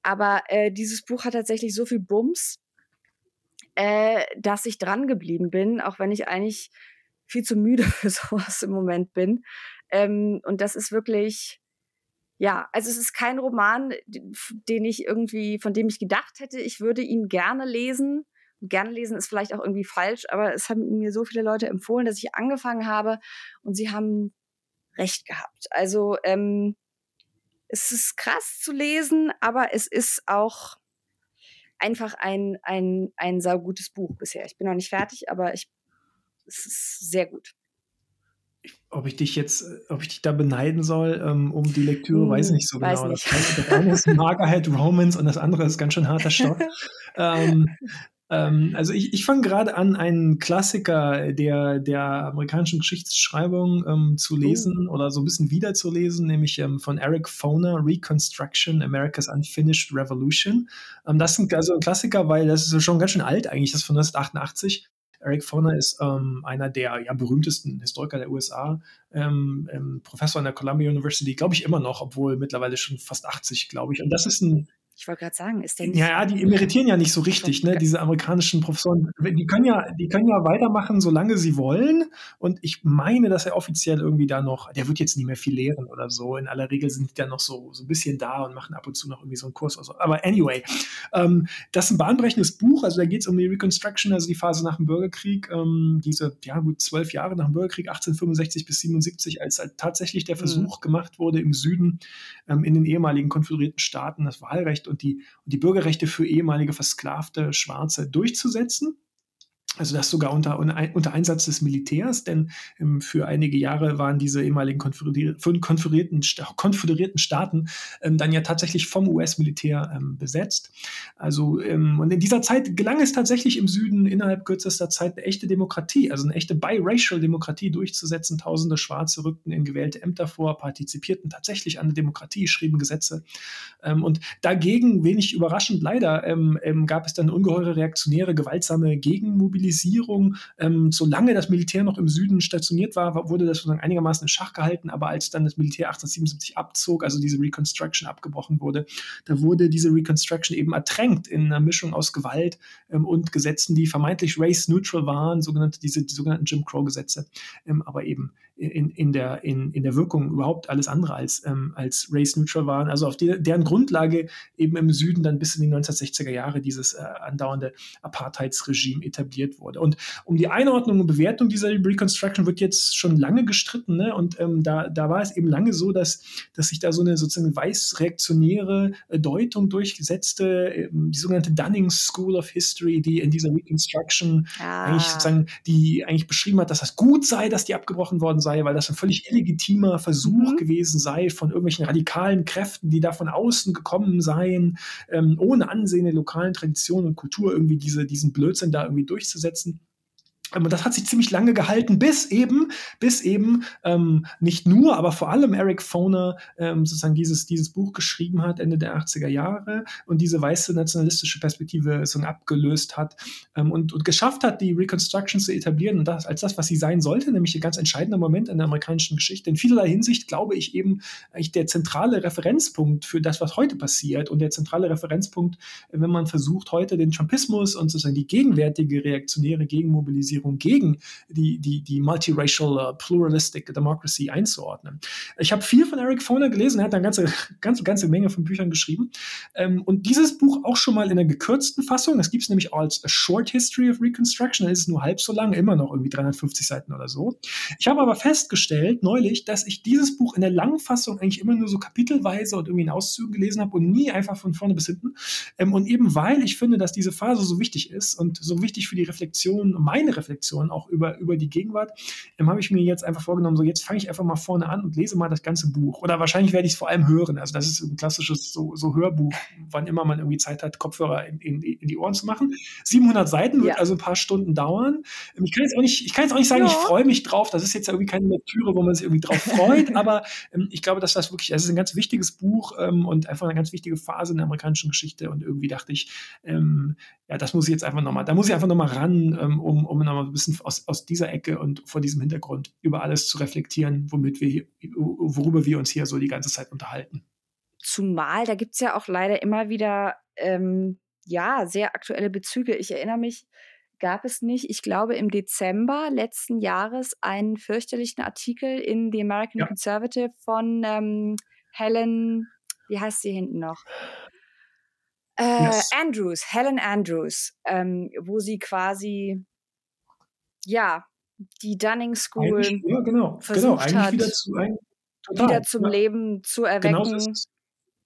Aber äh, dieses Buch hat tatsächlich so viel Bums, äh, dass ich dran geblieben bin, auch wenn ich eigentlich viel zu müde (laughs) für sowas im Moment bin. Ähm, und das ist wirklich, ja, also es ist kein Roman, den ich irgendwie, von dem ich gedacht hätte, ich würde ihn gerne lesen. Gerne lesen ist vielleicht auch irgendwie falsch, aber es haben mir so viele Leute empfohlen, dass ich angefangen habe und sie haben recht gehabt. Also ähm, es ist krass zu lesen, aber es ist auch einfach ein, ein, ein saugutes Buch bisher. Ich bin noch nicht fertig, aber ich, es ist sehr gut. Ob ich dich jetzt, ob ich dich da beneiden soll ähm, um die Lektüre, hm, weiß ich nicht so weiß genau. Nicht. Das, das eine ist (laughs) Magerhead Romans und das andere ist ganz schön harter Stoff. ähm, ähm, also ich, ich fange gerade an, einen Klassiker der, der amerikanischen Geschichtsschreibung ähm, zu lesen oh. oder so ein bisschen wiederzulesen, nämlich ähm, von Eric Foner, Reconstruction, America's Unfinished Revolution. Ähm, das ist also ein Klassiker, weil das ist schon ganz schön alt eigentlich, das ist von 1988. Eric Foner ist ähm, einer der ja, berühmtesten Historiker der USA, ähm, ähm, Professor an der Columbia University, glaube ich immer noch, obwohl mittlerweile schon fast 80, glaube ich. Und das ist ein ich wollte gerade sagen, ist der nicht. Ja, ja, die emeritieren ja nicht so richtig, ne? Diese amerikanischen Professoren, die können ja, die können ja weitermachen, solange sie wollen. Und ich meine, dass er offiziell irgendwie da noch, der wird jetzt nicht mehr viel lehren oder so. In aller Regel sind die dann noch so, so ein bisschen da und machen ab und zu noch irgendwie so einen Kurs oder so. Aber anyway, ähm, das ist ein bahnbrechendes Buch. Also da geht es um die Reconstruction, also die Phase nach dem Bürgerkrieg, ähm, diese, ja gut, zwölf Jahre nach dem Bürgerkrieg, 1865 bis 77, als halt tatsächlich der mhm. Versuch mhm. gemacht wurde, im Süden ähm, in den ehemaligen konföderierten Staaten das Wahlrecht und die, und die Bürgerrechte für ehemalige versklavte Schwarze durchzusetzen. Also das sogar unter, unter Einsatz des Militärs, denn ähm, für einige Jahre waren diese ehemaligen konföderierten, konföderierten Staaten ähm, dann ja tatsächlich vom US-Militär ähm, besetzt. Also ähm, und in dieser Zeit gelang es tatsächlich im Süden innerhalb kürzester Zeit eine echte Demokratie, also eine echte biracial Demokratie durchzusetzen. Tausende Schwarze rückten in gewählte Ämter vor, partizipierten tatsächlich an der Demokratie, schrieben Gesetze. Ähm, und dagegen, wenig überraschend leider, ähm, gab es dann ungeheure reaktionäre, gewaltsame Gegenmobilisierung Mobilisierung. Ähm, solange das Militär noch im Süden stationiert war, wurde das sozusagen einigermaßen in Schach gehalten. Aber als dann das Militär 1877 abzog, also diese Reconstruction abgebrochen wurde, da wurde diese Reconstruction eben ertränkt in einer Mischung aus Gewalt ähm, und Gesetzen, die vermeintlich race-neutral waren, sogenannte, diese, die sogenannten Jim Crow-Gesetze, ähm, aber eben in, in, der, in, in der Wirkung überhaupt alles andere als, ähm, als race-neutral waren. Also auf die, deren Grundlage eben im Süden dann bis in die 1960er Jahre dieses äh, andauernde Apartheidsregime etabliert wurde. Und um die Einordnung und Bewertung dieser Reconstruction wird jetzt schon lange gestritten. Ne? Und ähm, da, da war es eben lange so, dass, dass sich da so eine sozusagen weiß-reaktionäre äh, Deutung durchgesetzte, äh, die sogenannte Dunning School of History, die in dieser Reconstruction ah. eigentlich sozusagen, die eigentlich beschrieben hat, dass das gut sei, dass die abgebrochen worden sei, weil das ein völlig illegitimer Versuch mhm. gewesen sei von irgendwelchen radikalen Kräften, die da von außen gekommen seien, ähm, ohne Ansehen der lokalen Tradition und Kultur irgendwie diese, diesen Blödsinn da irgendwie durchzusetzen. Und das hat sich ziemlich lange gehalten, bis eben, bis eben ähm, nicht nur, aber vor allem Eric Foner ähm, sozusagen dieses, dieses Buch geschrieben hat, Ende der 80er Jahre, und diese weiße nationalistische Perspektive so abgelöst hat ähm, und, und geschafft hat, die Reconstruction zu etablieren und das als das, was sie sein sollte, nämlich ein ganz entscheidender Moment in der amerikanischen Geschichte. In vielerlei Hinsicht glaube ich eben eigentlich der zentrale Referenzpunkt für das, was heute passiert und der zentrale Referenzpunkt, wenn man versucht, heute den Trumpismus und sozusagen die gegenwärtige reaktionäre Gegenmobilisierung Regierung gegen die, die, die multiracial, uh, pluralistic democracy einzuordnen. Ich habe viel von Eric Foner gelesen, er hat eine ganze, (laughs) ganze, ganze Menge von Büchern geschrieben. Ähm, und dieses Buch auch schon mal in der gekürzten Fassung, das gibt es nämlich als A Short History of Reconstruction, da ist es nur halb so lang, immer noch irgendwie 350 Seiten oder so. Ich habe aber festgestellt neulich, dass ich dieses Buch in der langen Fassung eigentlich immer nur so kapitelweise und irgendwie in Auszügen gelesen habe und nie einfach von vorne bis hinten. Ähm, und eben weil ich finde, dass diese Phase so wichtig ist und so wichtig für die Reflexion, meine Reflexion, Reflexion auch über, über die Gegenwart, ähm, habe ich mir jetzt einfach vorgenommen, so jetzt fange ich einfach mal vorne an und lese mal das ganze Buch. Oder wahrscheinlich werde ich es vor allem hören. Also das ist ein klassisches so, so Hörbuch, wann immer man irgendwie Zeit hat, Kopfhörer in, in, in die Ohren zu machen. 700 Seiten wird ja. also ein paar Stunden dauern. Ähm, ich kann jetzt auch nicht, ich kann jetzt auch nicht sagen, ja. ich freue mich drauf. Das ist jetzt irgendwie keine Lektüre, wo man sich irgendwie drauf freut, (laughs) aber ähm, ich glaube, dass das wirklich, es ist ein ganz wichtiges Buch ähm, und einfach eine ganz wichtige Phase in der amerikanischen Geschichte und irgendwie dachte ich, ähm, ja, das muss ich jetzt einfach nochmal, da muss ich einfach nochmal ran, ähm, um, um nochmal ein bisschen aus, aus dieser Ecke und vor diesem Hintergrund über alles zu reflektieren, womit wir, worüber wir uns hier so die ganze Zeit unterhalten. Zumal, da gibt es ja auch leider immer wieder, ähm, ja, sehr aktuelle Bezüge. Ich erinnere mich, gab es nicht, ich glaube im Dezember letzten Jahres einen fürchterlichen Artikel in The American ja. Conservative von ähm, Helen, wie heißt sie hinten noch? Äh, yes. Andrews, Helen Andrews, ähm, wo sie quasi ja, die Dunning School ja, genau, versucht genau, hat, wieder, zu, ein, wieder zum ja. Leben zu erwecken, genau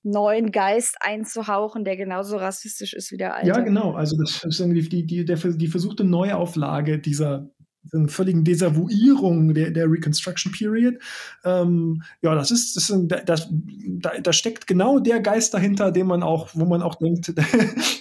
neuen Geist einzuhauchen, der genauso rassistisch ist wie der alte. Ja, genau. Also das ist irgendwie die, die, der, die versuchte Neuauflage dieser eine völligen Desavouierung der, der Reconstruction Period. Ähm, ja, das ist, das, ist das, da, da steckt genau der Geist dahinter, den man auch, wo man auch denkt, (laughs) den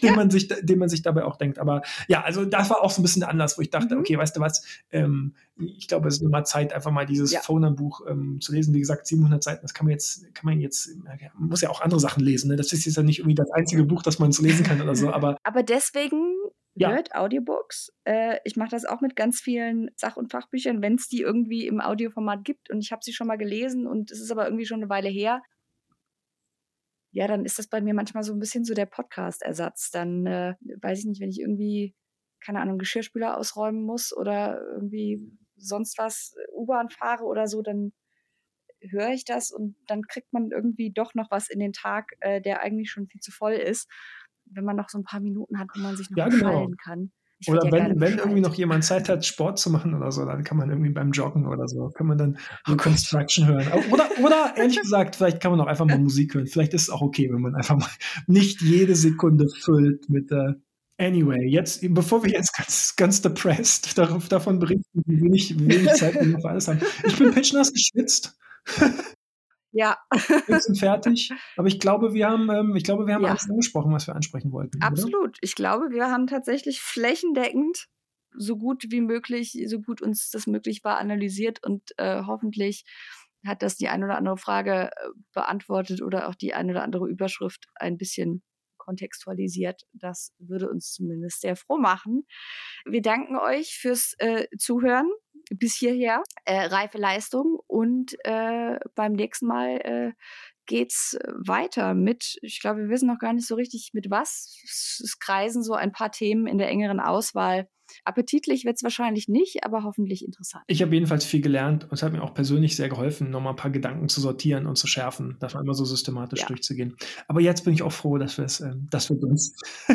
ja. man sich, den man sich dabei auch denkt. Aber ja, also das war auch so ein bisschen der Anlass, wo ich dachte, mhm. okay, weißt du was, ähm, ich glaube, es ist immer Zeit, einfach mal dieses ja. Phoner-Buch ähm, zu lesen. Wie gesagt, 700 Seiten, das kann man jetzt, kann man jetzt, man muss ja auch andere Sachen lesen. Ne? Das ist jetzt ja nicht irgendwie das einzige Buch, das man so lesen kann oder so. (laughs) Aber, aber deswegen ja. Nerd Audiobooks. Äh, ich mache das auch mit ganz vielen Sach- und Fachbüchern, wenn es die irgendwie im Audioformat gibt. Und ich habe sie schon mal gelesen und es ist aber irgendwie schon eine Weile her. Ja, dann ist das bei mir manchmal so ein bisschen so der Podcast-Ersatz. Dann äh, weiß ich nicht, wenn ich irgendwie, keine Ahnung, Geschirrspüler ausräumen muss oder irgendwie sonst was, äh, U-Bahn fahre oder so, dann höre ich das und dann kriegt man irgendwie doch noch was in den Tag, äh, der eigentlich schon viel zu voll ist wenn man noch so ein paar Minuten hat, wo man sich noch ja, genau. kann. Ich oder wenn, wenn irgendwie noch jemand Zeit hat, Sport zu machen oder so, dann kann man irgendwie beim Joggen oder so, kann man dann oh Construction hören. Oder, oder ehrlich gesagt, vielleicht kann man auch einfach mal Musik hören. Vielleicht ist es auch okay, wenn man einfach mal nicht jede Sekunde füllt mit, äh, Anyway, jetzt, bevor wir jetzt ganz, ganz depressed darauf, davon berichten, wie wenig, wie wenig Zeit wir noch für alles haben. Ich bin pitchnass geschwitzt. (laughs) Ja. Wir sind fertig. Aber ich glaube, wir haben, ähm, ich glaube, wir haben ja. alles angesprochen, was wir ansprechen wollten. Absolut. Oder? Ich glaube, wir haben tatsächlich flächendeckend so gut wie möglich, so gut uns das möglich war, analysiert und äh, hoffentlich hat das die eine oder andere Frage äh, beantwortet oder auch die eine oder andere Überschrift ein bisschen kontextualisiert. Das würde uns zumindest sehr froh machen. Wir danken euch fürs äh, Zuhören bis hierher. Äh, reife Leistung und äh, beim nächsten Mal äh, geht's weiter mit, ich glaube, wir wissen noch gar nicht so richtig mit was. Es kreisen so ein paar Themen in der engeren Auswahl. Appetitlich wird es wahrscheinlich nicht, aber hoffentlich interessant. Ich habe jedenfalls viel gelernt und es hat mir auch persönlich sehr geholfen, nochmal ein paar Gedanken zu sortieren und zu schärfen, das einmal so systematisch ja. durchzugehen. Aber jetzt bin ich auch froh, dass wir es, äh, dass wir uns. (laughs)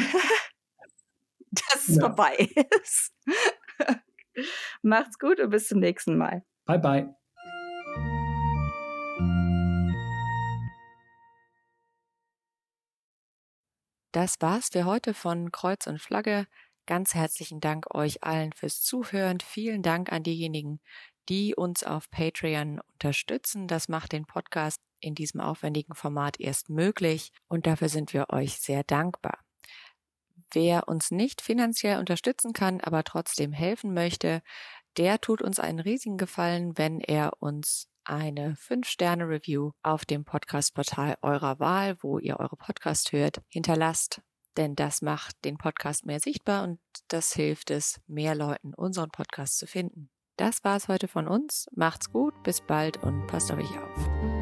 dass es ja. vorbei (laughs) ist. (laughs) Macht's gut und bis zum nächsten Mal. Bye, bye. Das war's für heute von Kreuz und Flagge. Ganz herzlichen Dank euch allen fürs Zuhören. Vielen Dank an diejenigen, die uns auf Patreon unterstützen. Das macht den Podcast in diesem aufwendigen Format erst möglich und dafür sind wir euch sehr dankbar. Wer uns nicht finanziell unterstützen kann, aber trotzdem helfen möchte, der tut uns einen riesigen Gefallen, wenn er uns eine 5-Sterne-Review auf dem Podcast-Portal eurer Wahl, wo ihr eure Podcast hört, hinterlasst. Denn das macht den Podcast mehr sichtbar und das hilft es, mehr Leuten unseren Podcast zu finden. Das war's heute von uns. Macht's gut, bis bald und passt auf euch auf.